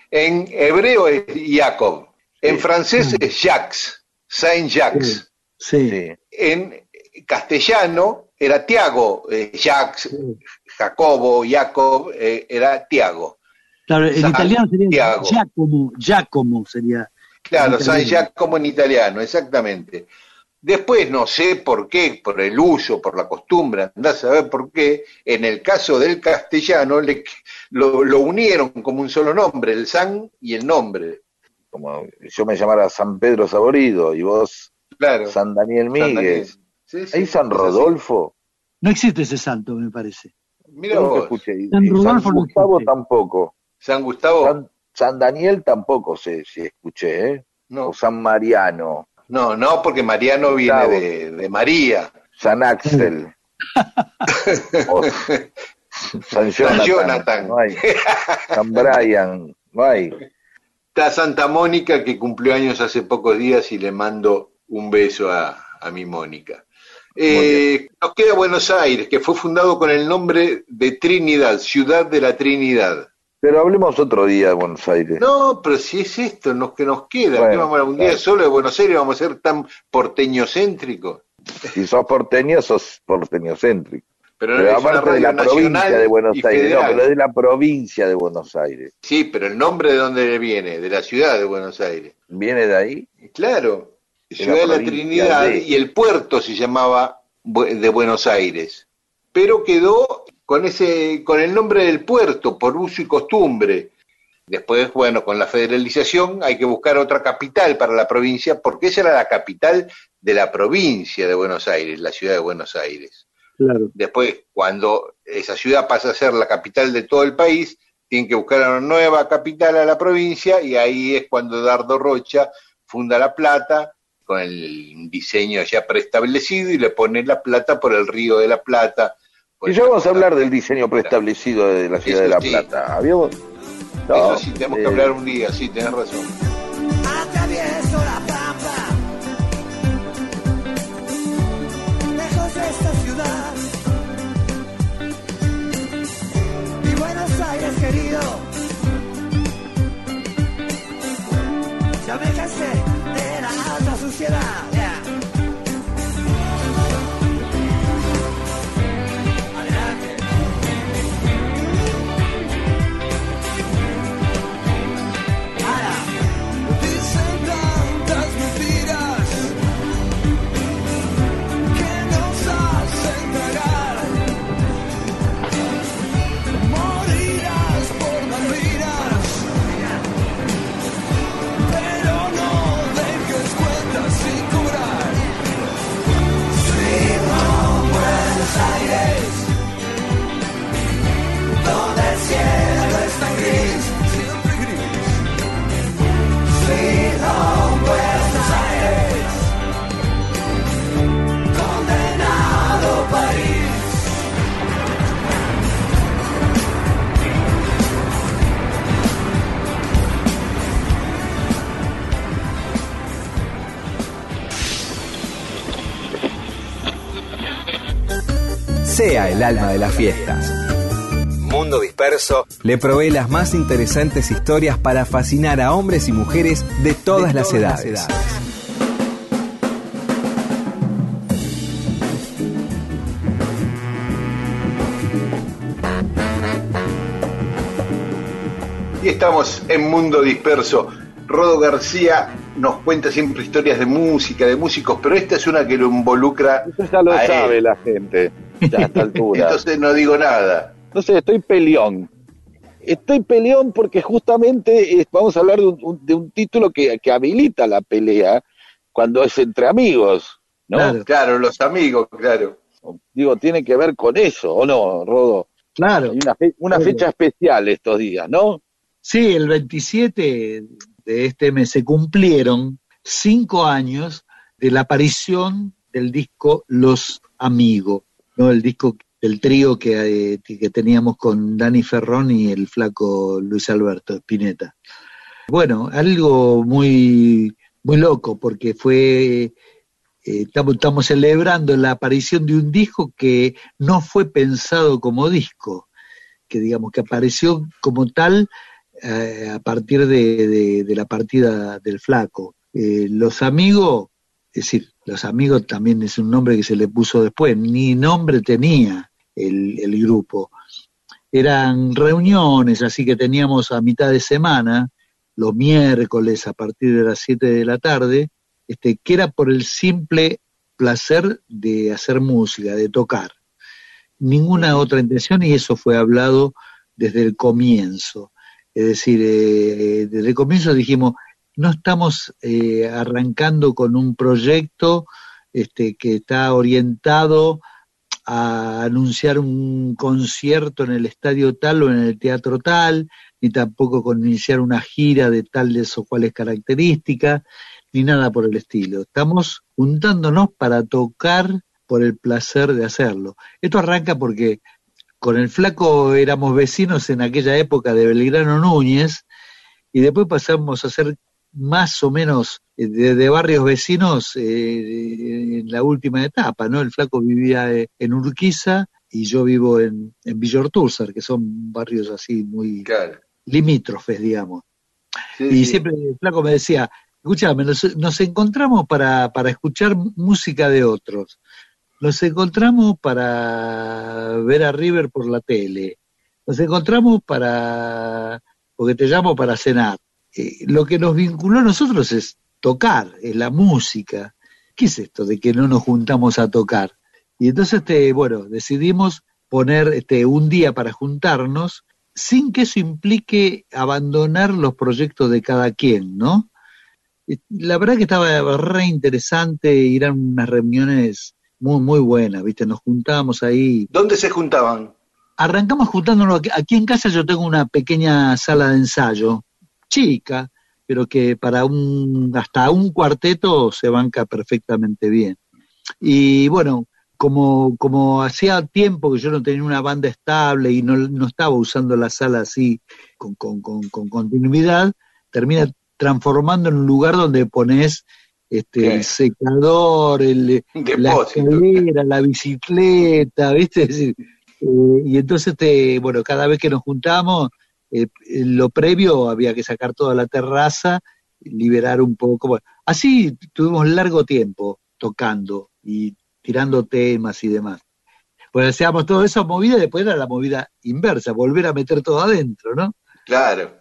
en hebreo es Jacob, en Sí. francés es Jacques, Saint Jacques. Sí. En castellano era Tiago, eh, Jacques, Jacobo, Jacob, eh, era Tiago. Claro, en San italiano sería Tiago. Giacomo, Giacomo sería. Claro, San. Giacomo en italiano, exactamente. Después no sé por qué, por el uso, por la costumbre, andás a saber por qué, en el caso del castellano le- lo, lo unieron como un solo nombre, el San y el nombre. Como yo me llamara San Pedro Saborido y vos Claro. San Daniel. Míguez. Sí, sí, ¿Hay San. Rodolfo? No existe ese santo, me parece. Mira vos, escuché. San Rodolfo no Gustavo tampoco. San Gustavo, San, San Daniel tampoco se, se escuché, ¿eh? no, O San Mariano, no, no, porque Mariano viene de, de María. San Axel. San Jonathan. Jonathan. No hay. San Brian. No hay. Está Santa Mónica que cumplió años hace pocos días y le mando un beso a, a mi Mónica. Eh, nos queda Buenos Aires, que fue fundado con el nombre de Trinidad, Ciudad de la Trinidad. Pero hablemos otro día de Buenos Aires. No, pero si es esto lo que nos queda, Bueno, ¿qué vamos a un día claro. solo de Buenos Aires vamos a ser tan porteñocéntricos. Si sos porteño, sos porteñocéntrico. Pero, Pero es una aparte de la provincia de Buenos Aires. No, pero es de la provincia de Buenos Aires. Sí, pero el nombre de dónde viene, de la ciudad de Buenos Aires. ¿Viene de ahí? Claro, De Ciudad la de la Trinidad de- y el puerto se llamaba de Buenos Aires, pero quedó con ese con el nombre del puerto por uso y costumbre. Después, bueno, con la federalización hay que buscar otra capital para la provincia, porque esa era la capital de la provincia de Buenos Aires, la ciudad de Buenos Aires. Claro. Después, cuando esa ciudad pasa a ser la capital de todo el país, tienen que buscar una nueva capital a la provincia y ahí es cuando Dardo Rocha funda La Plata con el diseño ya preestablecido y le pone La Plata por el río de la Plata. Y ya vamos a hablar del diseño preestablecido de la ciudad Eso de La sí. Plata. ¿Habíamos? No, Eso sí, tenemos que eh, hablar un día, sí, tenés razón. Atravieso la pampa, lejos de esta ciudad. Mi Buenos Aires querido, ya me cansé de la alta suciedad. Sea el alma de las fiestas. Mundo Disperso le provee las más interesantes historias para fascinar a hombres y mujeres de todas, las, edades. Y estamos en Mundo Disperso. Rodo García nos cuenta siempre historias de música, de músicos, pero esta es una que lo involucra. Eso ya lo a él. sabe la gente, ya a esta altura. Entonces no digo nada. No sé, estoy peleón. Estoy peleón porque justamente eh, vamos a hablar de un, un- de un título que, que habilita la pelea cuando es entre amigos, ¿no? Claro. Claro, los amigos, claro. Digo, tiene que ver con eso, ¿o no, Rodo? Claro. Hay una, fe- una Claro. fecha especial estos días, ¿no? Sí, el 27 de este mes se cumplieron cinco años de la aparición del disco Los Amigos, El disco del trío que, eh, que teníamos con Dani Ferrón y el flaco Luis Alberto Spinetta. Bueno, algo muy, muy loco, porque fue, eh, estamos, celebrando la aparición de un disco que no fue pensado como disco, que digamos que apareció como tal eh, a partir de, la partida del flaco. Los amigos, es decir, los amigos también es un nombre que se le puso después, ni nombre tenía el, el grupo. Eran reuniones, así que teníamos a mitad de semana, los miércoles a partir de las 7 de la tarde, este, que era por el simple placer de hacer música, de tocar. Ninguna otra intención y eso fue hablado desde el comienzo. Es decir, eh, desde el comienzo dijimos, no estamos eh, arrancando con un proyecto este, que está orientado a anunciar un concierto en el estadio tal o en el teatro tal, ni tampoco con iniciar una gira de tales o cuales características, ni nada por el estilo. Estamos juntándonos para tocar por el placer de hacerlo. Esto arranca porque con el flaco éramos vecinos en aquella época de Belgrano Núñez y después pasamos a ser más o menos eh, de, de barrios vecinos eh, en la última etapa, ¿no? El flaco vivía eh, en Urquiza y yo vivo en, en Villa Ortúzar, que son barrios así muy limítrofes, digamos. y siempre el flaco me decía, escúchame, nos, nos encontramos para, para escuchar música de otros, nos encontramos para ver a River por la tele, nos encontramos para, porque te llamo para cenar. Eh, lo que nos vinculó a nosotros es tocar, es la música. ¿Qué es esto de que no nos juntamos a tocar? Y entonces, este, bueno, decidimos poner este, un día para juntarnos sin que eso implique abandonar los proyectos de cada quien, ¿no? La verdad que estaba re interesante, eran unas reuniones muy, muy buenas, ¿viste? Nos juntábamos ahí. ¿Dónde se juntaban? Arrancamos juntándonos aquí, aquí en casa yo tengo una pequeña sala de ensayo, chica, pero que para un, hasta un cuarteto se banca perfectamente bien. Y bueno, como, como hacía tiempo que yo no tenía una banda estable y no, no estaba usando la sala así con, con, con, con continuidad, termina transformando en un lugar donde pones este, el secador, el, la escalera, la bicicleta, ¿viste? Es decir, eh, y entonces, te, bueno, cada vez que nos juntamos, eh, lo previo había que sacar toda la terraza, liberar un poco. Bueno, así tuvimos largo tiempo tocando y tirando temas y demás. Pues hacíamos todo eso movida y después era la movida inversa, volver a meter todo adentro, ¿no? Claro.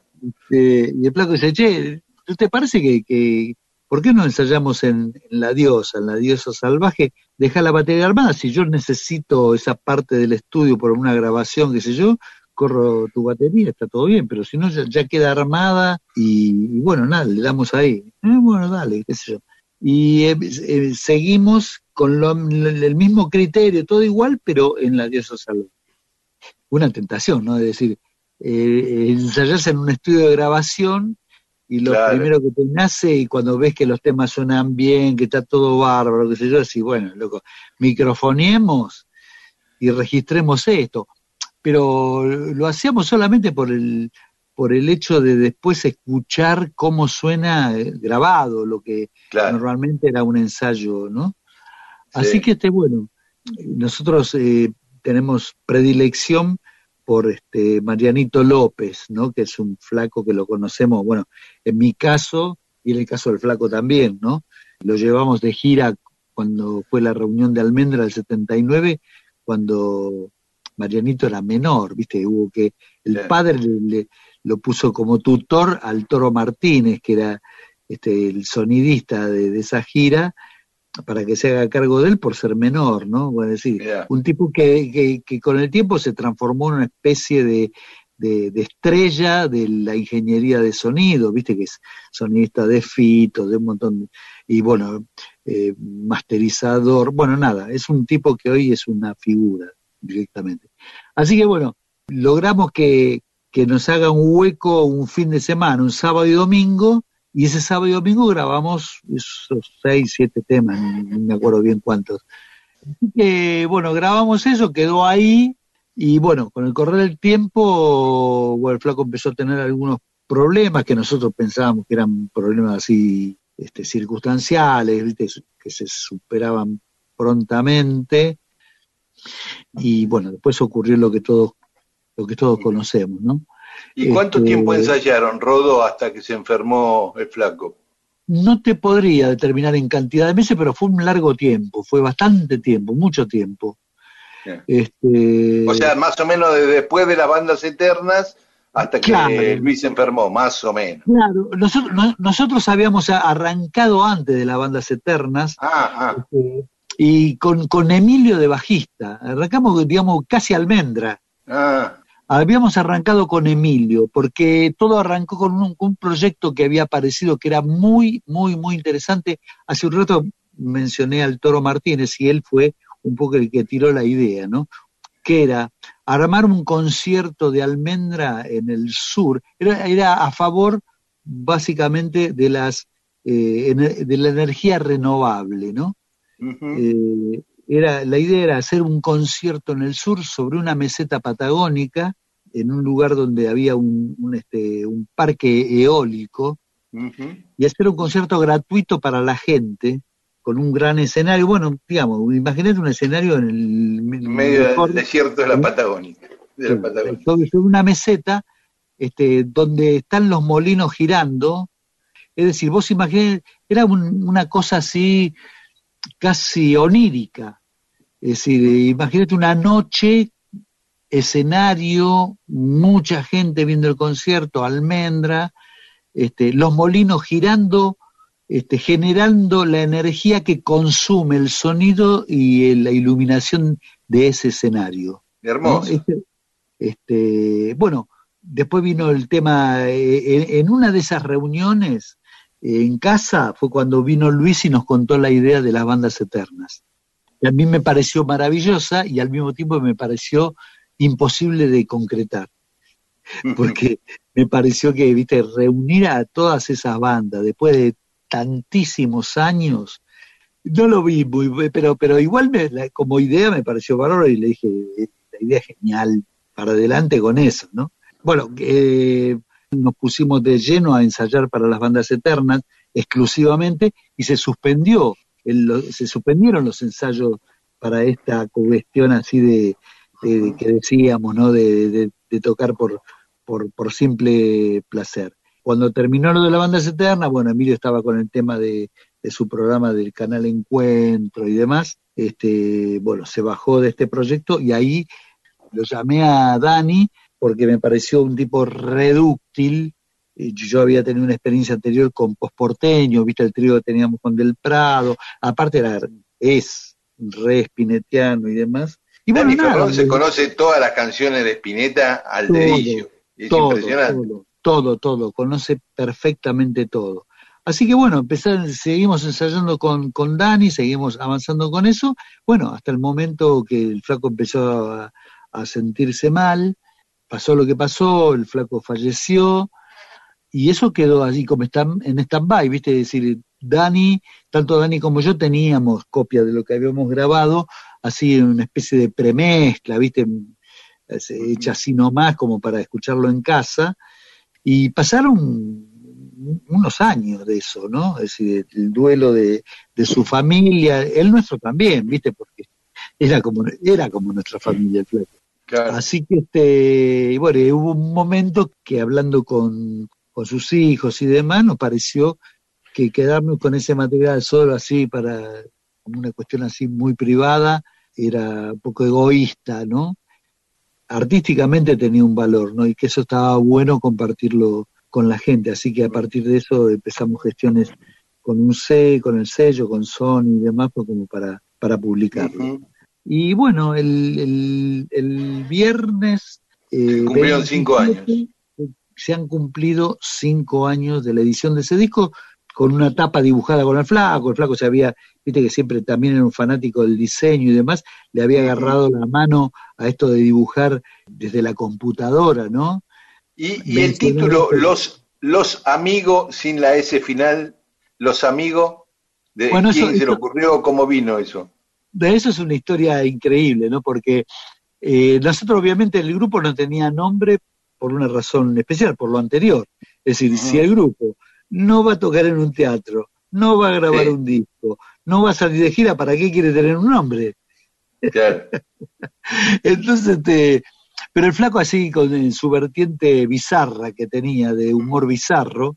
Eh, y el flaco dice, che, ¿no te parece que, que ¿por qué no ensayamos en, en la diosa, en la diosa salvaje? Deja la batería armada, si yo necesito esa parte del estudio por una grabación, qué sé yo, corro tu batería, está todo bien, pero si no ya, ya queda armada y, y bueno, nada, le damos ahí. Eh, bueno, dale, qué sé yo. Y eh, eh, seguimos con lo- el mismo criterio, todo igual, pero en la diosa salvaje. Una tentación, ¿no? Es decir, eh, ensayarse en un estudio de grabación y lo Claro. primero que te nace y cuando ves que los temas suenan bien, que está todo bárbaro, qué sé yo, decís, bueno, loco, microfoniemos y registremos esto. Pero lo hacíamos solamente por el, por el hecho de después escuchar cómo suena eh, grabado, lo que normalmente era un ensayo, ¿no? Así Sí. que este, bueno, nosotros eh, tenemos predilección por este Marianito López, ¿no? Que es un flaco que lo conocemos, bueno, en mi caso y en el caso del flaco también, ¿no? Lo llevamos de gira cuando fue la reunión de Almendra del 79, cuando Marianito era menor, ¿viste? Hubo que el padre le, le- lo puso como tutor al Toro Martínez, que era este el sonidista de, de esa gira, para que se haga cargo de él por ser menor, ¿no? Bueno, es decir, un tipo que, que, que con el tiempo se transformó en una especie de, de, de estrella de la ingeniería de sonido, viste que es sonidista de Fito, de un montón, de- y bueno, eh, masterizador, bueno, nada, es un tipo que hoy es una figura directamente. Así que bueno, logramos que, que nos haga un hueco un fin de semana, un sábado y domingo, y ese sábado y domingo grabamos esos seis, siete temas, no me acuerdo bien cuántos. Así que, bueno, grabamos eso, quedó ahí, y bueno, con el correr del tiempo, bueno, el flaco empezó a tener algunos problemas que nosotros pensábamos que eran problemas así este, circunstanciales, ¿viste? que se superaban prontamente. Y bueno, después ocurrió lo que todos, lo que todos conocemos, ¿no? ¿Y cuánto Este, tiempo ensayaron, Rodo, hasta que se enfermó el flaco? No te podría determinar en cantidad de meses, pero fue un largo tiempo, fue bastante tiempo, mucho tiempo. Este, O sea, más o menos de después de las bandas eternas hasta que Claro. Luis se enfermó, más o menos. Claro, nosotros, no- nosotros habíamos arrancado antes de las bandas eternas Ah, ah, este, y con, con Emilio de bajista. Arrancamos, digamos, casi almendra. ah. Habíamos arrancado con Emilio, porque todo arrancó con un, un proyecto que había aparecido que era muy, muy, muy interesante. Hace un rato mencioné al Toro Martínez y él fue un poco el que tiró la idea, ¿no? Que era armar un concierto de almendra en el sur. Era, era a favor, básicamente, de las eh, de la energía renovable, ¿no? Eh, era, la idea era hacer un concierto en el sur sobre una meseta patagónica, en un lugar donde había un, un, este, un parque eólico, y hacer un concierto gratuito para la gente, con un gran escenario. Bueno, digamos, imagínate un escenario en el En medio mejor- del desierto de la Patagonia. De la Patagonia. sobre, una meseta este, donde están los molinos girando. Es decir, vos imaginás, era un- una cosa así casi onírica. Es decir, imagínate una noche, escenario, mucha gente viendo el concierto, almendra, este, los molinos girando, este, generando la energía que consume el sonido y eh, la iluminación de ese escenario. ¿no? Hermoso. Este, este, bueno, después vino el tema, eh, en, en una de esas reuniones en casa fue cuando vino Luis y nos contó la idea de las bandas eternas. Y a mí me pareció maravillosa y al mismo tiempo me pareció imposible de concretar, porque me pareció que, viste, reunir a todas esas bandas después de tantísimos años, no lo vi muy, pero, pero igual me- la- como idea me pareció bárbaro y le dije, "Eh, la idea es genial, para adelante con eso, ¿no? Bueno, eh, nos pusimos de lleno a ensayar para las bandas eternas exclusivamente y se suspendió, el- se suspendieron los ensayos para esta cuestión así de, que decíamos, ¿no? De tocar por, por, por simple placer. Cuando terminó lo de la banda eterna, bueno, Emilio estaba con el tema de, de su programa del canal Encuentro y demás, este, bueno, se bajó de este proyecto y ahí lo llamé a Dani porque me pareció un tipo redúctil. Eh, Yo había tenido una experiencia anterior con Posporteño, viste el trío que teníamos con Del Prado, aparte era, es re espinetiano y demás. Y bueno, nada, se conoce todas las canciones de Spinetta al Todo, dedillo. Es todo, impresionante. todo, todo, todo, conoce perfectamente todo. Así que bueno, empezar, seguimos ensayando con, con Dani, seguimos avanzando con eso, bueno, hasta el momento que el flaco empezó a, a sentirse mal, pasó lo que pasó, el flaco falleció, y eso quedó así como está en stand-by, ¿viste? Es decir, Dani, tanto Dani como yo teníamos copia de lo que habíamos grabado, así en una especie de premezcla, ¿viste? Es- Hecha así nomás como para escucharlo en casa, y pasaron unos años de eso, ¿no? Es decir, el duelo de, de su familia, el nuestro también, ¿viste? Porque era como, era como nuestra familia el flaco. Claro. Así que, este, bueno, hubo un momento que hablando con, con sus hijos y demás, nos pareció que quedarnos con ese material solo así para como una cuestión así muy privada era un poco egoísta, ¿no? Artísticamente tenía un valor, ¿no? Y que eso estaba bueno compartirlo con la gente. Así que a partir de eso empezamos gestiones con un C, con el sello, con Sony y demás, pues como para, para publicarlo. Y bueno, el, el, el viernes... eh, Cumplieron cinco 27, Se han cumplido cinco años de la edición de ese disco con una tapa dibujada con el flaco. El flaco se había, viste que siempre también era un fanático del diseño y demás, le había agarrado la mano a esto de dibujar desde la computadora, ¿no? Y, y el título, los, los amigos sin la S final, los amigos, ¿de Bueno, eso- quién se le eso- ocurrió? ¿Cómo vino eso? De eso es una historia increíble, ¿no? Porque eh, nosotros obviamente el grupo no tenía nombre por una razón especial, por lo anterior. Es decir, si el grupo no va a tocar en un teatro, no va a grabar un disco, no va a salir de gira, ¿para qué quiere tener un nombre? Claro. Entonces, este, pero el flaco así, con su vertiente bizarra que tenía, de humor bizarro,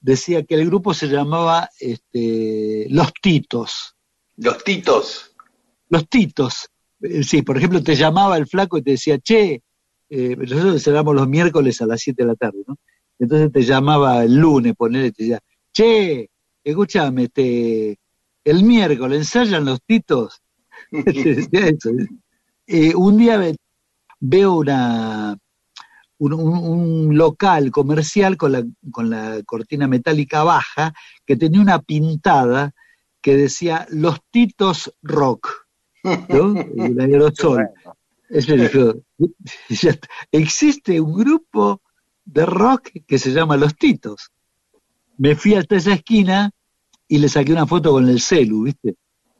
decía que el grupo se llamaba este, Los Titos. Los Titos. Los Titos. Eh, Sí, por ejemplo, te llamaba el flaco y te decía, che, eh, nosotros cerramos los miércoles a las 7 de la tarde, ¿no? Entonces te llamaba el lunes, ponele, te decía, che, escúchame, este, el miércoles ensayan los titos. Te. Eh, un día ve- veo una, un, un- un local comercial con la, con la cortina metálica baja que tenía una pintada que decía Los Titos Rock, ¿no? El aerosol. Eso dijo, ya está. existe un grupo de rock que se llama Los Titos. Me fui hasta esa esquina y le saqué una foto con el celu, ¿viste?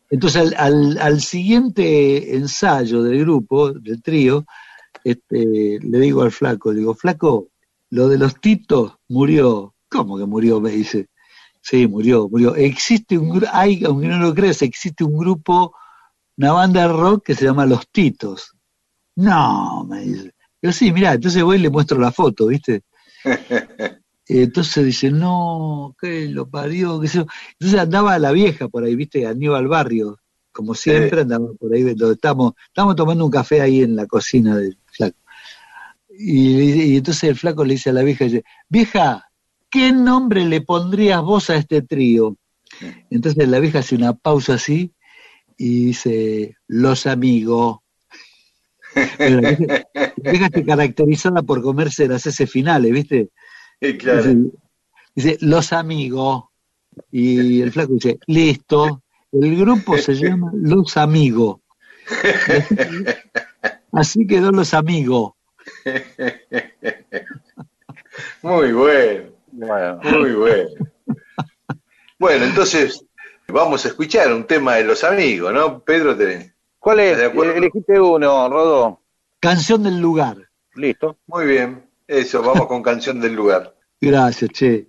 Entonces al, al- al siguiente ensayo del grupo, del trío, este, le digo al flaco, digo, flaco, lo de los Titos murió. ¿Cómo que murió? Me dice. Sí, murió, murió. Existe un grupo, hay, aunque no lo creas, existe un grupo, una banda de rock que se llama Los Titos. No, me dice. Yo sí, mirá, entonces voy y le muestro la foto, ¿viste? Y entonces dice, no, que lo parió, qué sé yo. Entonces andaba la vieja por ahí, ¿viste? Aníbal Barrio, como siempre, andaba por ahí, donde estamos, estamos tomando un café ahí en la cocina del flaco. Y, y entonces el flaco le dice a la vieja, dice, vieja, ¿qué nombre le pondrías vos a este trío? Entonces la vieja hace una pausa así y dice, los amigos. Pero la vieja, la vieja se por comerse las ese finales, ¿viste? claro. Dice, dice, los amigos. Y el flaco dice, listo, el grupo se llama Los Amigos. Así quedó Los Amigos. Muy bueno. Muy bueno. Bueno, entonces vamos a escuchar un tema de los amigos, ¿no? Pedro, te... ¿Cuál es? ¿De acuerdo? Elegiste uno, Rodo. Canción del lugar. Listo. Muy bien. Eso, vamos con canción del lugar. Gracias, che.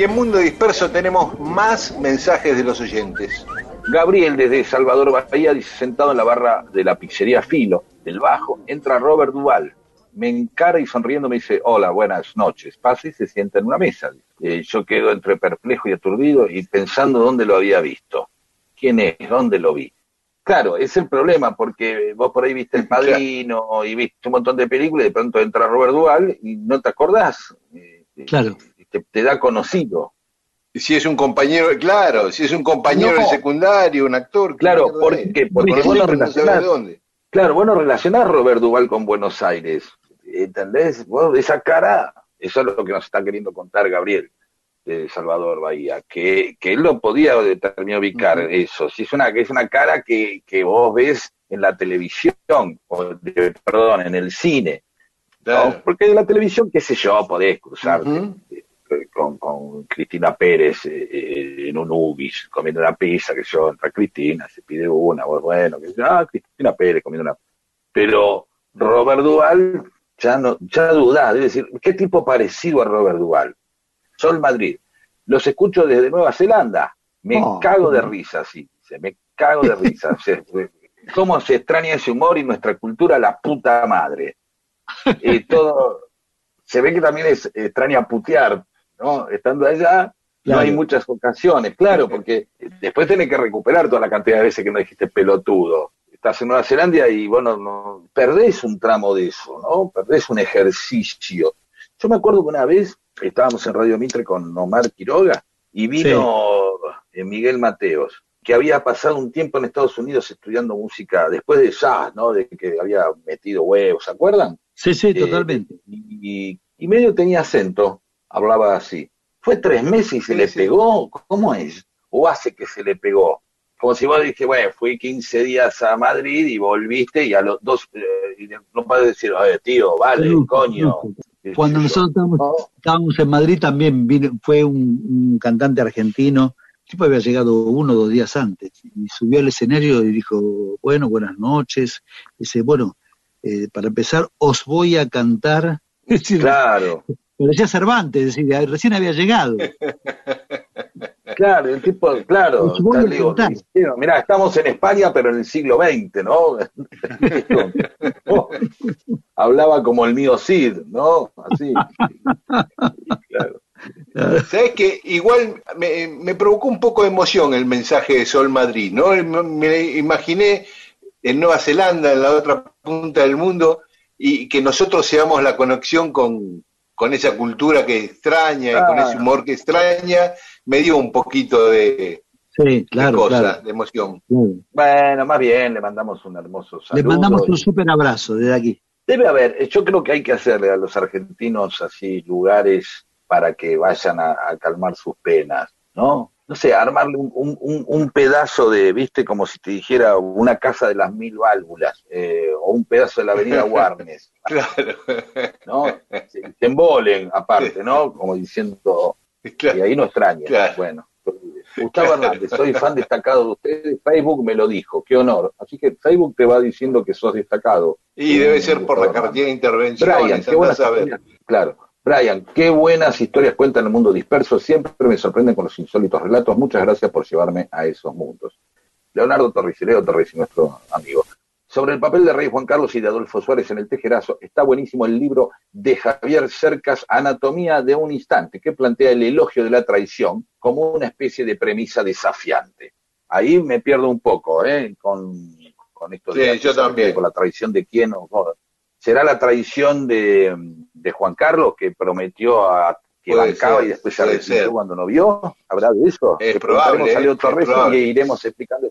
Y en Mundo Disperso tenemos más mensajes de los oyentes. Gabriel desde Salvador Bahía dice, sentado en la barra de la pizzería Filo, del Bajo, entra Robert Duval. Me encara y sonriendo me dice, hola, buenas noches. Pasa y se sienta en una mesa. Eh, yo quedo entre perplejo y aturdido y pensando dónde lo había visto. ¿Quién es? ¿Dónde lo vi? Claro, es el problema, porque vos por ahí viste El Padrino y viste un montón de películas y de pronto entra Robert Duval y no te acordás. Eh, Claro. Te, te da conocido. Si es un compañero, claro, si es un compañero No. de secundario, un actor. Claro, ¿qué ¿por qué? Porque Porque vos lo no relacionás. de dónde. Claro, bueno, relacionar Robert Duval con Buenos Aires. ¿Entendés? Vos, esa cara, eso es lo que nos está queriendo contar Gabriel de Salvador Bahía, que, que él lo podía determinar ubicar eso. Si es una, es una cara que, que vos ves en la televisión, o de- perdón, en el cine. ¿no? Porque en la televisión, qué sé yo, podés cruzarte con, con Cristina Pérez eh, eh, en un Ubis, comiendo una pizza, que yo, entra Cristina, se pide una, bueno, que ah, Cristina Pérez comiendo una. Pero Robert Duval, ya no, ya dudás, es decir, ¿qué tipo parecido a Robert Duval? Sol Madrid. Los escucho desde Nueva Zelanda. Me Oh, cago de risa, sí. Se me cago de risa. ¿Cómo se extraña ese humor y nuestra cultura la puta madre? Y todo. Se ve que también es extraña putear, ¿no? Estando allá, no hay muchas ocasiones, claro, porque después tenés que recuperar toda la cantidad de veces que no dijiste pelotudo. Estás en Nueva Zelanda y bueno, no, perdés un tramo de eso, ¿no? Perdés un ejercicio. Yo me acuerdo que una vez estábamos en Radio Mitre con Omar Quiroga y vino eh, Miguel Mateos, que había pasado un tiempo en Estados Unidos estudiando música después de jazz, ¿no? De que había metido huevos, ¿se acuerdan? Sí, sí, Eh, totalmente. y, y medio tenía acento, hablaba así. Fue tres meses y se Sí, le sí. pegó, ¿cómo es? ¿O hace que se le pegó? Como si vos dije, bueno, fui 15 días a Madrid y volviste y a los dos, eh, y no puedes decir, oye, tío, vale, coño. Cuando nosotros estábamos, en Madrid también vino- fue un, un cantante argentino, el tipo había llegado uno o dos días antes, y subió al escenario y dijo, bueno, buenas noches, dice, bueno, eh, para empezar, os voy a cantar, Claro, parecía Cervantes, es decir, recién había llegado. claro, el tipo, claro. Digo, mirá, estamos en España, pero en el siglo XX, ¿no? Oh, hablaba como el mío Cid, ¿no? Así. Claro. Sabes que igual me, me provocó un poco de emoción el mensaje de Sol Madrid, ¿no? Me imaginé en Nueva Zelanda, en la otra punta del mundo, y que nosotros seamos la conexión con, con esa cultura que extraña y con ese humor que extraña, me dio un poquito de, Sí, de claro, cosa, claro, de emoción. Bueno, más bien, le mandamos un hermoso saludo. Le mandamos un súper abrazo desde aquí. Debe haber, eh, yo creo que hay que hacerle a los argentinos así lugares para que vayan a, a calmar sus penas, ¿no? No sé, armarle un, un- un- pedazo de, viste, como si te dijera una casa de las mil válvulas, eh, o un pedazo de la avenida Warnes, Claro. ¿no? Se, se embolen aparte, ¿no? Como diciendo, y ahí no extraña. Claro. Bueno, Gustavo Hernández, soy fan destacado de ustedes, Facebook me lo dijo, qué honor. Así que Facebook te va diciendo que sos destacado. Y debe ser por la cantidad de intervenciones, Brian, qué andás buenas a ver. historias. Claro. Brian, qué buenas historias cuentan el mundo disperso. Siempre me sorprenden con los insólitos relatos. Muchas gracias por llevarme a esos mundos. Leonardo Torres, Leo Torres, nuestro amigo. Sobre el papel de Rey Juan Carlos y de Adolfo Suárez en el Tejerazo, está buenísimo el libro de Javier Cercas, Anatomía de un Instante, que plantea el elogio de la traición como una especie de premisa desafiante. Ahí me pierdo un poco, ¿eh? Con, con esto de Sí, yo también. con la traición de quién o. será la traición de, de Juan Carlos que prometió a que Puede bancaba ser, y después se ser. cuando no vio. ¿Habrá de eso? Es Le probable, es Torres probable. y iremos explicando.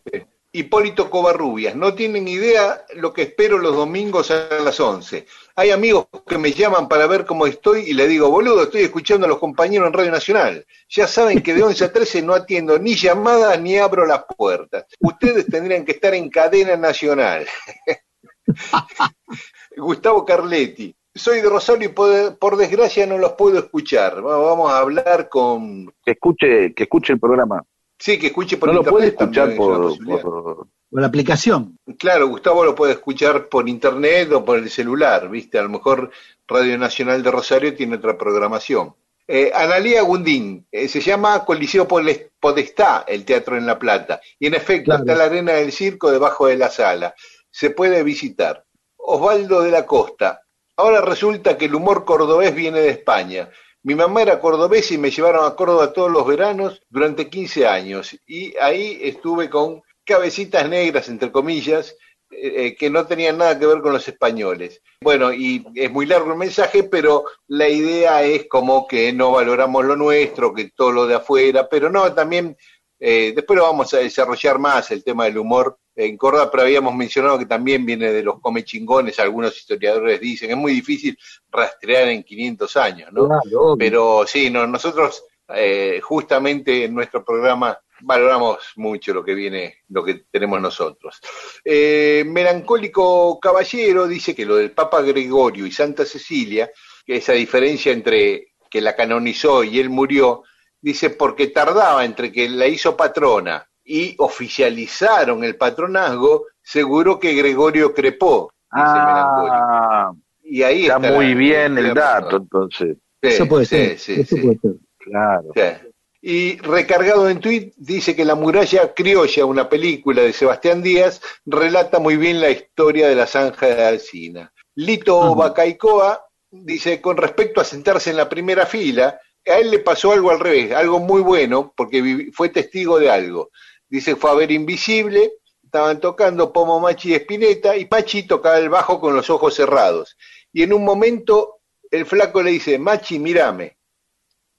Hipólito Covarrubias, no tienen idea lo que espero los domingos a las 11. Hay amigos que me llaman para ver cómo estoy y le digo, boludo, estoy escuchando a los compañeros en Radio Nacional. Ya saben que de 11 a 13 no atiendo ni llamadas ni abro las puertas. Ustedes tendrían que estar en cadena nacional. Gustavo Carletti. Soy de Rosario y por, por desgracia no los puedo escuchar. Va- Vamos a hablar con... Que escuche, que escuche el programa. Sí, que escuche por No lo puede internet escuchar también, es una por, la aplicación. Claro, Gustavo lo puede escuchar por internet o por el celular, ¿viste? A lo mejor Radio Nacional de Rosario tiene otra programación. Eh, Analía Gundín, eh, se llama Coliseo Podestá, el teatro en La Plata. Y en efecto, Claro. está la arena del circo debajo de la sala. Se puede visitar. Osvaldo de la Costa, ahora resulta que el humor cordobés viene de España. Mi mamá era cordobesa y me llevaron a Córdoba todos los veranos durante 15 años. Y ahí estuve con cabecitas negras, entre comillas, eh, eh, que no tenían nada que ver con los españoles. Bueno, y es muy largo el mensaje, pero la idea es como que no valoramos lo nuestro, que todo lo de afuera, pero no, también, eh, después lo vamos a desarrollar más, el tema del humor en Córdoba, pero habíamos mencionado que también viene de los come chingones, algunos historiadores dicen, es muy difícil rastrear en 500 años, ¿no? Claro. Pero sí, no, nosotros eh, justamente en nuestro programa valoramos mucho lo que viene, lo que tenemos nosotros. Eh, Melancólico Caballero dice que lo del Papa Gregorio y Santa Cecilia, que esa diferencia entre que la canonizó y él murió, dice porque tardaba entre que la hizo patrona y oficializaron el patronazgo, seguro que Gregorio crepó. Ah, Y ahí está está muy la- bien el razón. dato, entonces. Sí, Eso puede sí, ser. sí, eso sí. puede ser. Claro. Sí. Y recargado en tweet dice que La muralla criolla, una película de Sebastián Díaz, relata muy bien la historia de la zanja de Alcina. Lito Ajá. Bacaicoa dice, con respecto a sentarse en la primera fila, a él le pasó algo al revés, algo muy bueno, porque fue testigo de algo. Dice, fue a ver Invisible, estaban tocando Pomo Machi y Espineta, y Machi tocaba el bajo con los ojos cerrados. Y en un momento el flaco le dice, Machi, mírame.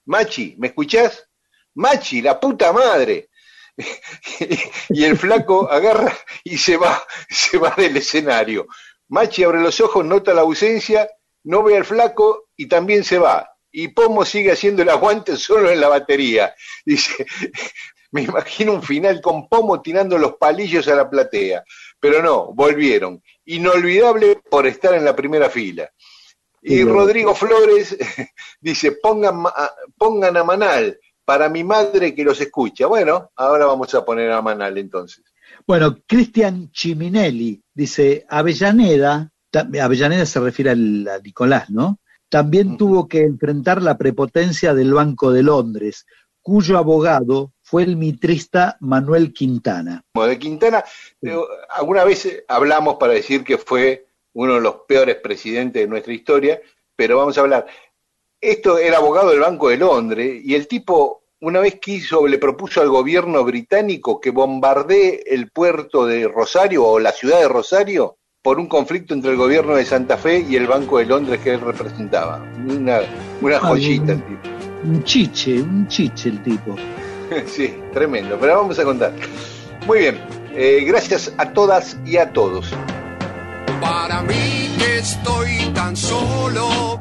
Machi, ¿me escuchás? Machi, la puta madre. y el flaco agarra y se va, se va del escenario. Machi abre los ojos, nota la ausencia, no ve al flaco y también se va. Y Pomo sigue haciendo el aguante solo en la batería. Dice, me imagino un final con Pomo tirando los palillos a la platea. Pero no, volvieron. Inolvidable por estar en la primera fila. Y Rodrigo Flores dice, pongan, pongan a Manal para mi madre que los escucha. Bueno, ahora vamos a poner a Manal entonces. Bueno, Cristian Chiminelli dice, Avellaneda, Avellaneda se refiere al- a Nicolás, ¿no? También tuvo que enfrentar la prepotencia del Banco de Londres, cuyo abogado fue el mitrista Manuel Quintana. Como de Quintana, eh, alguna vez eh, hablamos para decir que fue uno de los peores presidentes de nuestra historia, pero vamos a hablar. Esto era abogado del Banco de Londres y el tipo una vez quiso, le propuso al gobierno británico que bombardee el puerto de Rosario o la ciudad de Rosario por un conflicto entre el gobierno de Santa Fe y el Banco de Londres que él representaba. Una, una joyita el tipo. Un chiche, un chiche el tipo. Sí, tremendo, pero vamos a contar. Muy bien, eh, gracias a todas y a todos. Para mí que estoy tan solo,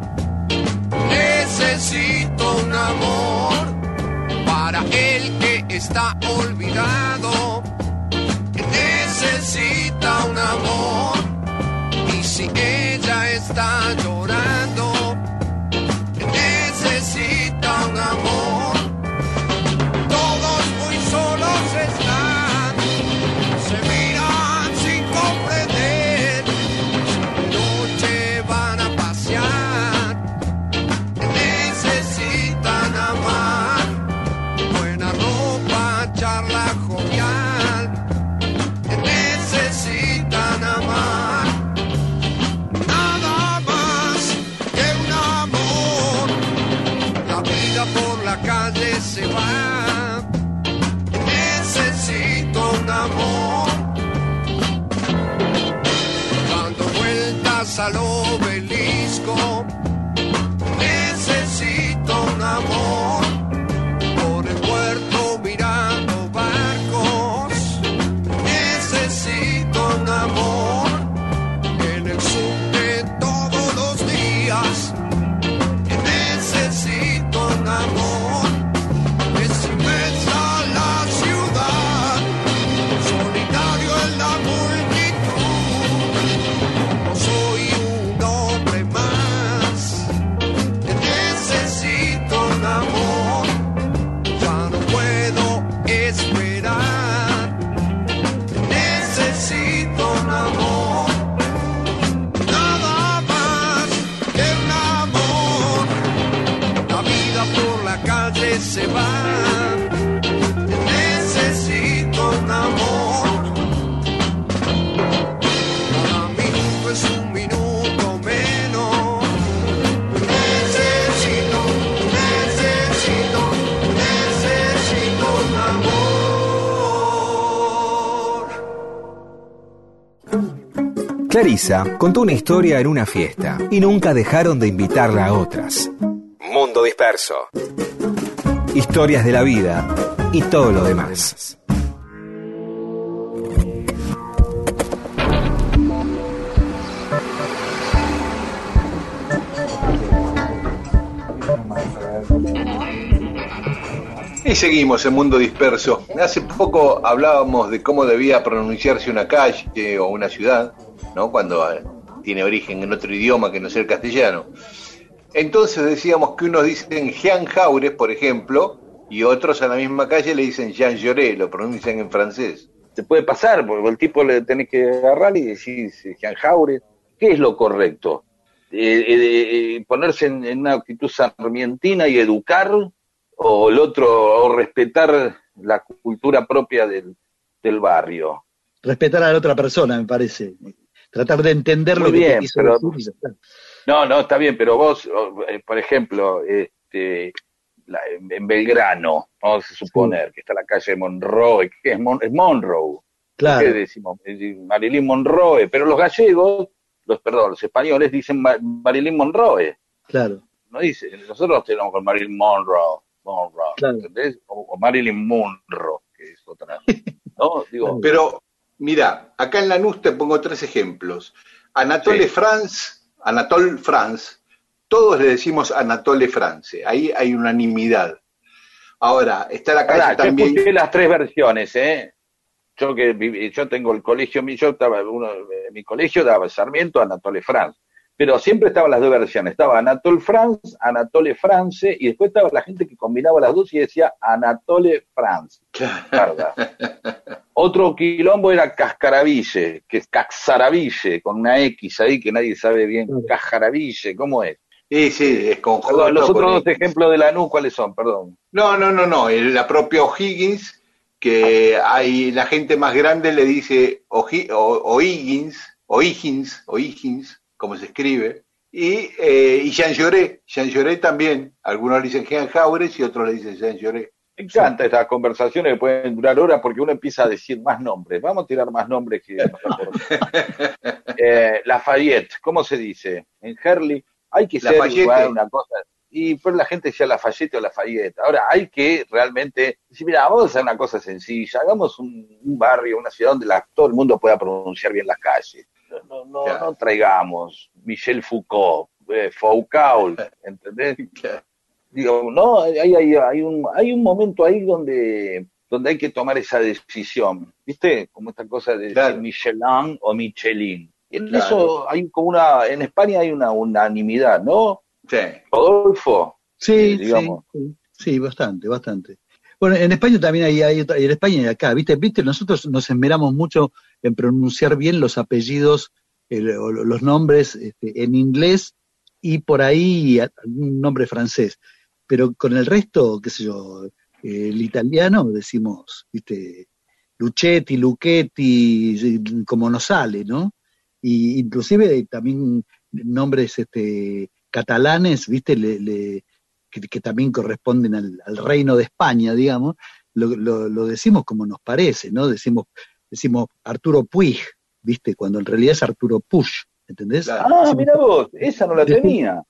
necesito un amor. Para el que está olvidado, necesita un amor. Y si ella está llorando, Clarisa contó una historia en una fiesta y nunca dejaron de invitarla a otras. Mundo Disperso. Historias de la vida y todo lo demás. Y seguimos en Mundo Disperso. Hace poco hablábamos de cómo debía pronunciarse una calle o una ciudad, ¿no? Cuando eh, tiene origen en otro idioma que no sea el castellano. Entonces decíamos que unos dicen Jean Jaures, por ejemplo, y otros a la misma calle le dicen Jean Jaurès, lo pronuncian en francés. Te puede pasar, porque el tipo le tenés que agarrar y decir Jean Jaure. ¿Qué es lo correcto? Eh, eh, eh, ¿Ponerse en, en una actitud sarmientina y educar? ¿O el otro, o respetar la cultura propia del, del barrio? Respetar a la otra persona, me parece. Tratar de entender Muy lo bien, quiso pero- decir. No, no, está bien, pero vos, eh, por ejemplo, este, la- en Belgrano, vamos a suponer que está la calle Monroe, que es, Mon- es Monroe. Claro. ¿Qué decimos? Marilyn Monroe, pero los gallegos, los perdón, los españoles dicen Ma- Marilyn Monroe. Claro. No dice, nosotros tenemos con Marilyn Monroe, Monroe, Claro. ¿entendés? O, o Marilyn Monroe, que es otra. ¿No? Digo, Pero, mira, acá en Lanús te pongo tres ejemplos. Anatole Sí. France, Anatole France, todos le decimos Anatole France, ahí hay unanimidad. Ahora, está la calle yo también. escuché las tres versiones, ¿eh? Yo que yo tengo el colegio, yo estaba, uno, eh, mi colegio daba Sarmiento, Anatole France. Pero siempre estaban las dos versiones. Estaba Anatole France, Anatole France, y después estaba la gente que combinaba las dos y decía Anatole France. Otro quilombo era Cascaraville, que es Caxaraville, con una X ahí que nadie sabe bien. Cajaraville, ¿cómo es? Sí, sí, es con Perdón, los otros dos ejemplos de la NU, ¿cuáles son? Perdón. No, no, no, no, el- la propia O'Higgins, que hay la gente más grande le dice O'Higgins, O'Higgins, O'Higgins, como se escribe, y, eh, y Jean Lloré, Jean Lloré también, algunos le dicen Jean Jaures y otros le dicen Jean Lloré. Me encanta estas conversaciones que pueden durar horas porque uno empieza a decir más nombres. Vamos a tirar más nombres que eh, Lafayette, ¿cómo se dice? En Herley hay que ser igual una cosa. Y pero la gente decía Lafayette o Lafayette. Ahora hay que realmente decir, mira, vamos a hacer una cosa sencilla, hagamos un, un barrio, una ciudad donde la- todo el mundo pueda pronunciar bien las calles. No, no, no, Claro. no traigamos Michel Foucault, eh, Foucault, ¿entendés? digo, no, hay, hay, hay, un, hay un momento ahí donde, donde hay que tomar esa decisión, ¿viste? Como esta cosa de Claro. decir Michelin o Michelin. Y en Claro. eso hay como una, en España hay una unanimidad, ¿no? Sí. Rodolfo, Sí, eh, sí, digamos. sí, sí, bastante, bastante. Bueno, en España también hay, hay en España y acá, ¿viste? ¿Viste? Nosotros nos esmeramos mucho en pronunciar bien los apellidos, el- o lo- los nombres este, en inglés y por ahí algún nombre francés. Pero con el resto, qué sé yo, el italiano decimos, ¿viste? Luchetti, Luchetti, como nos sale, ¿no? Y inclusive también nombres este, catalanes, ¿viste? Que, también corresponden al, reino de España, digamos, lo decimos como nos parece, ¿no? Decimos, decimos Arturo Puig, ¿viste? Cuando en realidad es Arturo Puig, ¿entendés? Claro. Ah, Decimos- mira vos, esa no la tenía.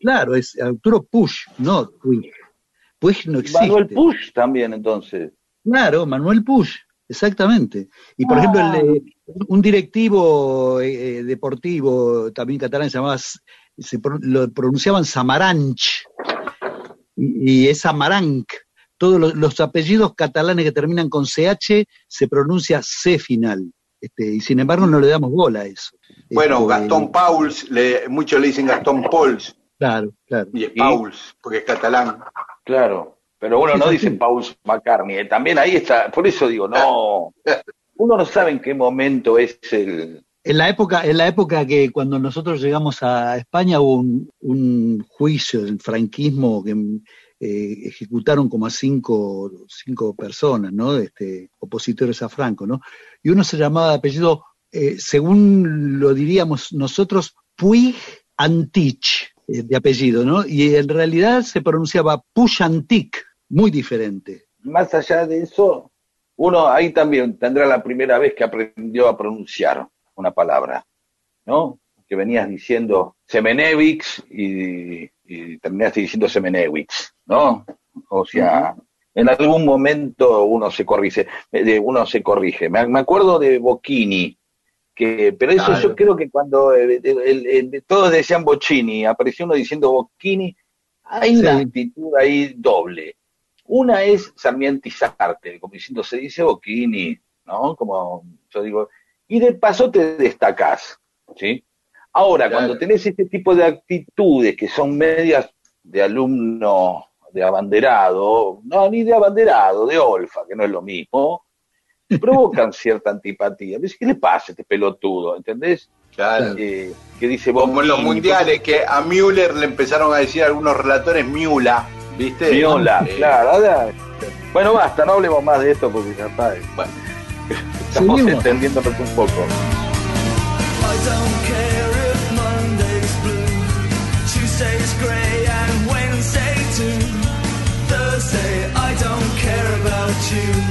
Claro, es Arturo Puig, no Puig. Puig no existe. Manuel Push también, entonces. Claro, Manuel Puig, exactamente. Y por Ah. ejemplo, el un directivo eh, deportivo también catalán se llamaba, se lo pronunciaban Samaranch, y, y es Samaranc. Todos los, los apellidos catalanes que terminan con CH se pronuncia C final. Este, y sin embargo no le damos bola a eso. Bueno, Este, Gastón Pauls, le, muchos le dicen Gastón Pauls, Claro, claro. y es Pauls, porque es catalán. Claro, pero uno no dice sí. Paul McCartney, eh, también ahí está, por eso digo, no, uno no sabe en qué momento es el... En la época, en la época que cuando nosotros llegamos a España hubo un, un juicio del franquismo que, eh, ejecutaron como a cinco, cinco personas, ¿no? Este, opositores a Franco, ¿no? Y uno se llamaba de apellido, eh, según lo diríamos nosotros, Puig Antich, eh, de apellido, ¿no? Y en realidad se pronunciaba Puyantic, muy diferente. Más allá de eso, uno ahí también tendrá la primera vez que aprendió a pronunciar una palabra, ¿no? Que venías diciendo Semenevix y, y terminaste diciendo Semenewix, ¿no? O sea, en algún momento uno se corrige, eh, uno se corrige. Me, acuerdo de Bocchini, que, pero eso Claro. yo creo que cuando eh, el- el- todos decían Bocchini, apareció uno diciendo Bocchini, hay una actitud ahí doble. Una es sarmientizarte, como diciendo, se dice Bocchini, ¿no? Como yo digo, y de paso te destacás, ¿sí? Ahora, Claro. cuando tenés este tipo de actitudes que son medias de alumno de abanderado, no, ni de abanderado, de olfa, que no es lo mismo, provocan cierta antipatía. Ves, ¿Qué le pasa a este pelotudo? ¿Entendés? Claro. Eh, que dice Como en los mundiales, que a Müller le empezaron a decir algunos relatores Miula, ¿viste? Viola, Eh, claro. Bueno, basta, no hablemos más de esto porque ya está. eh, Bueno. Estamos Seguimos. entendiéndonos un poco. I don't care Thursday, I don't care about you.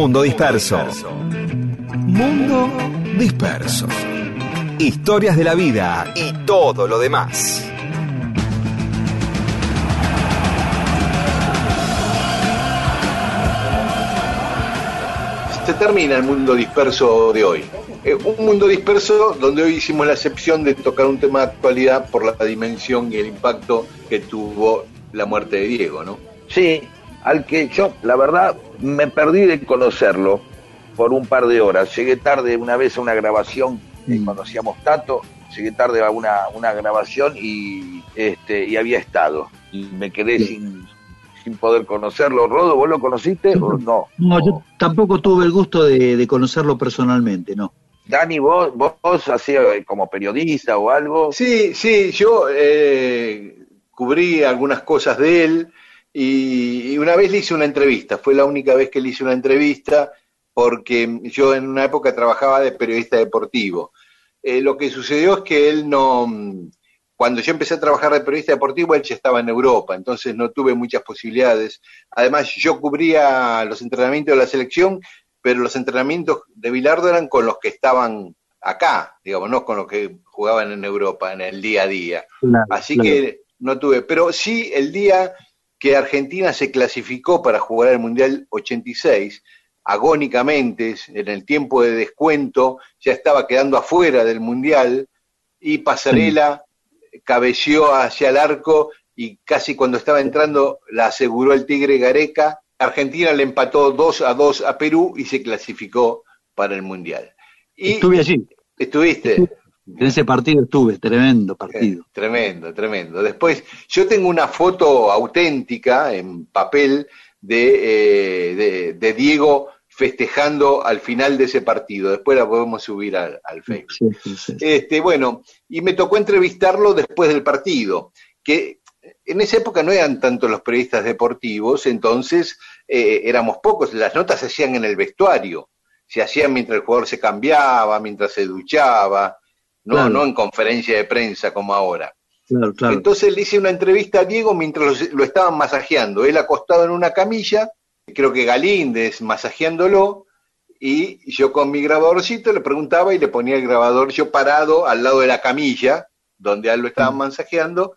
Mundo Disperso. Mundo Disperso. Historias de la vida y todo lo demás. se termina el mundo disperso de hoy. Eh, un mundo disperso donde hoy hicimos la excepción de tocar un tema de actualidad por la dimensión y el impacto que tuvo la muerte de Diego, ¿no? Sí, al que yo, la verdad, me perdí de conocerlo por un par de horas. Llegué tarde una vez a una grabación, eh, cuando hacíamos Tato, llegué tarde a una, una grabación y, este, y había estado. Y me quedé sin, sin poder conocerlo. Rodo, ¿vos lo conociste o no? No, yo tampoco tuve el gusto de, de conocerlo personalmente, ¿no. Dani, vos, vos, hacías eh, como periodista o algo. Sí, sí, yo eh, cubrí algunas cosas de él y, y una vez le hice una entrevista, fue la única vez que le hice una entrevista porque yo en una época trabajaba de periodista deportivo. Eh, lo que sucedió es que él no, cuando yo empecé a trabajar de periodista deportivo, él ya estaba en Europa, entonces no tuve muchas posibilidades. Además, yo cubría los entrenamientos de la selección, pero los entrenamientos de Bilardo eran con los que estaban acá, digamos, no con los que jugaban en Europa, en el día a día. Claro, Así claro. que no tuve, pero sí el día que Argentina se clasificó para jugar el Mundial 86, agónicamente, en el tiempo de descuento, ya estaba quedando afuera del Mundial y Pasarela cabeció hacia el arco y casi cuando estaba entrando la aseguró el Tigre Gareca. Argentina le empató 2 a 2 a Perú y se clasificó para el Mundial. Y Estuve allí, ¿Estuviste? En ese partido estuve, tremendo partido. Tremendo, tremendo. Después, yo tengo una foto auténtica en papel de, eh, de, de Diego festejando al final de ese partido. Después la podemos subir al, al Facebook. Sí, sí, sí. Este, bueno, y me tocó entrevistarlo después del partido, que en esa época no eran tanto los periodistas deportivos, entonces eh, éramos pocos, las notas se hacían en el vestuario, se hacían mientras el jugador se cambiaba, mientras se duchaba, no, Claro. no en conferencia de prensa como ahora. Claro, claro. Entonces le hice una entrevista a Diego mientras lo, estaban masajeando. Él acostado en una camilla, creo que Galíndez masajeándolo, y yo con mi grabadorcito le preguntaba y le ponía el grabador yo parado al lado de la camilla, donde a él lo estaban masajeando,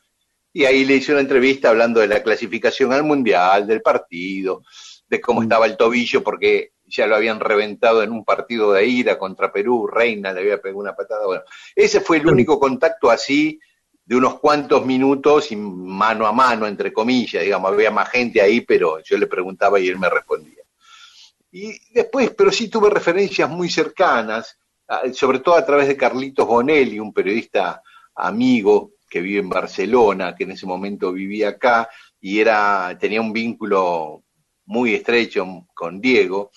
y ahí le hice una entrevista hablando de la clasificación al Mundial, del partido, de cómo estaba el tobillo, porque ya lo habían reventado en un partido de ira contra Perú, Reina le había pegado una patada. Bueno, ese fue el único contacto así de unos cuantos minutos y mano a mano, entre comillas, digamos, había más gente ahí, pero yo le preguntaba y él me respondía. Y después, pero sí tuve referencias muy cercanas, sobre todo a través de Carlitos Bonelli, un periodista amigo que vive en Barcelona, que en ese momento vivía acá y era, tenía un vínculo muy estrecho con Diego.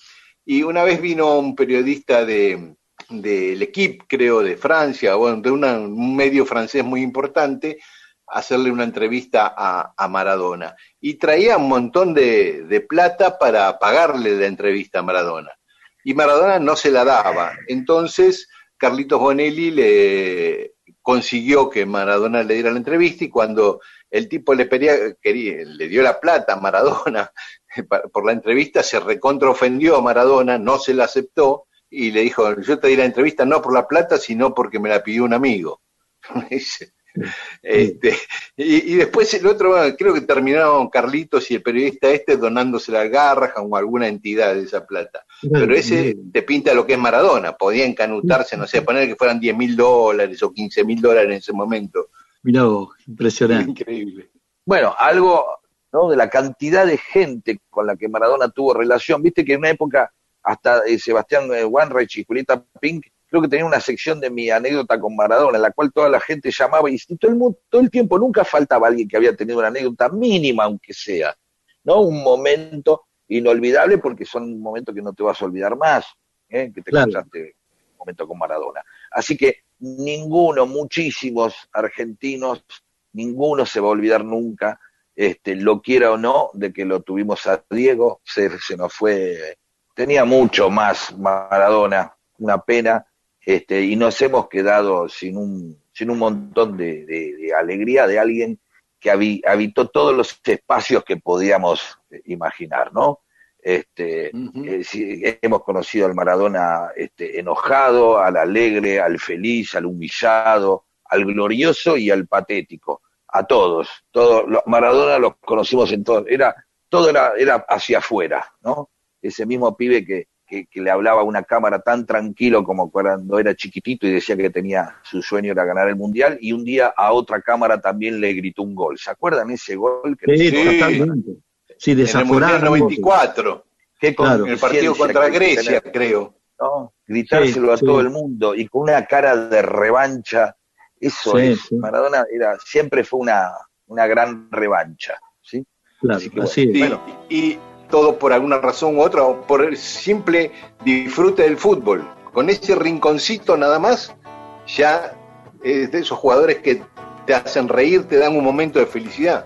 Y una vez vino un periodista de del equipo, creo, de Francia, bueno, de una- un medio francés muy importante, a hacerle una entrevista a, a Maradona. Y traía un montón de, de plata para pagarle la entrevista a Maradona. Y Maradona no se la daba. Entonces, Carlitos Bonelli le consiguió que Maradona le diera la entrevista y cuando el tipo le pedía, quería, le dio la plata a Maradona por la entrevista, se recontra ofendió a Maradona, no se la aceptó y le dijo, yo te di la entrevista no por la plata, sino porque me la pidió un amigo. Este, y, y después el otro, bueno, creo que terminaron Carlitos y el periodista este donándose a Garrahan o alguna entidad de esa plata. Pero ese te pinta lo que es Maradona, podía encanutarse, no sé, poner que fueran 10 mil dólares o 15 mil dólares en ese momento. Mirá vos, impresionante. Increíble. Bueno, algo ¿no? de la cantidad de gente con la que Maradona tuvo relación. Viste que en una época hasta eh, Sebastián eh, Wanreich y Julieta Pink, creo que tenía una sección de mi anécdota con Maradona, en la cual toda la gente llamaba y, todo, el mundo, todo el tiempo nunca faltaba alguien que había tenido una anécdota mínima, aunque sea, ¿no? Un momento inolvidable porque son momentos que no te vas a olvidar más, ¿eh? que te Claro. cruzaste un momento con Maradona. Así que ninguno, muchísimos argentinos, ninguno se va a olvidar nunca, este, lo quiera o no, de que lo tuvimos a Diego, se, se nos fue, tenía mucho más Maradona, una pena, este, y nos hemos quedado sin un, sin un montón de, de- de alegría de alguien que habi- habitó todos los espacios que podíamos eh, imaginar, ¿no? Este, eh, sí, hemos conocido al Maradona este, enojado, al alegre, al feliz, al humillado, al glorioso y al patético. A todos. todos lo- Maradona los conocimos en todo. Era, todo era, era hacia afuera, ¿no? Ese mismo pibe que, que, que le hablaba a una cámara tan tranquilo como cuando era chiquitito y decía que tenía su sueño era ganar el mundial y un día a otra cámara también le gritó un gol. ¿Se acuerdan ese gol? Que Sí, le- totalmente. Sí, En el desaforado. Mundial 94, Qué Claro. en el partido contra que que Grecia, creo. ¿no? gritárselo a Sí, todo el mundo y con una cara de revancha. Eso Sí, es. sí. Maradona era, siempre fue una, una gran revancha. ¿sí? Claro, Así que bueno. así es. Sí, Bueno. y todo por alguna razón u otra, o por el simple disfrute del fútbol. Con ese rinconcito nada más, ya es de esos jugadores que te hacen reír, te dan un momento de felicidad.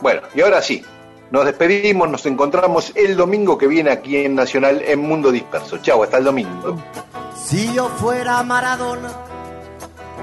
Bueno, y ahora sí, nos despedimos, nos encontramos el domingo que viene aquí en Nacional en Mundo Disperso. Chau, hasta el domingo. Si yo fuera Maradona,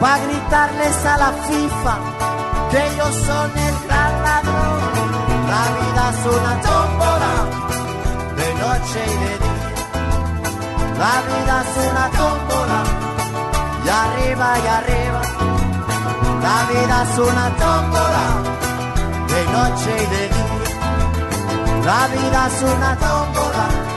para gritarles a la FIFA que ellos son el gran ladrón. La vida es una tómbola, de noche y de día. La vida es una tómbola, y arriba y arriba. La vida es una tómbola de noche y de día. La vida es una tómbola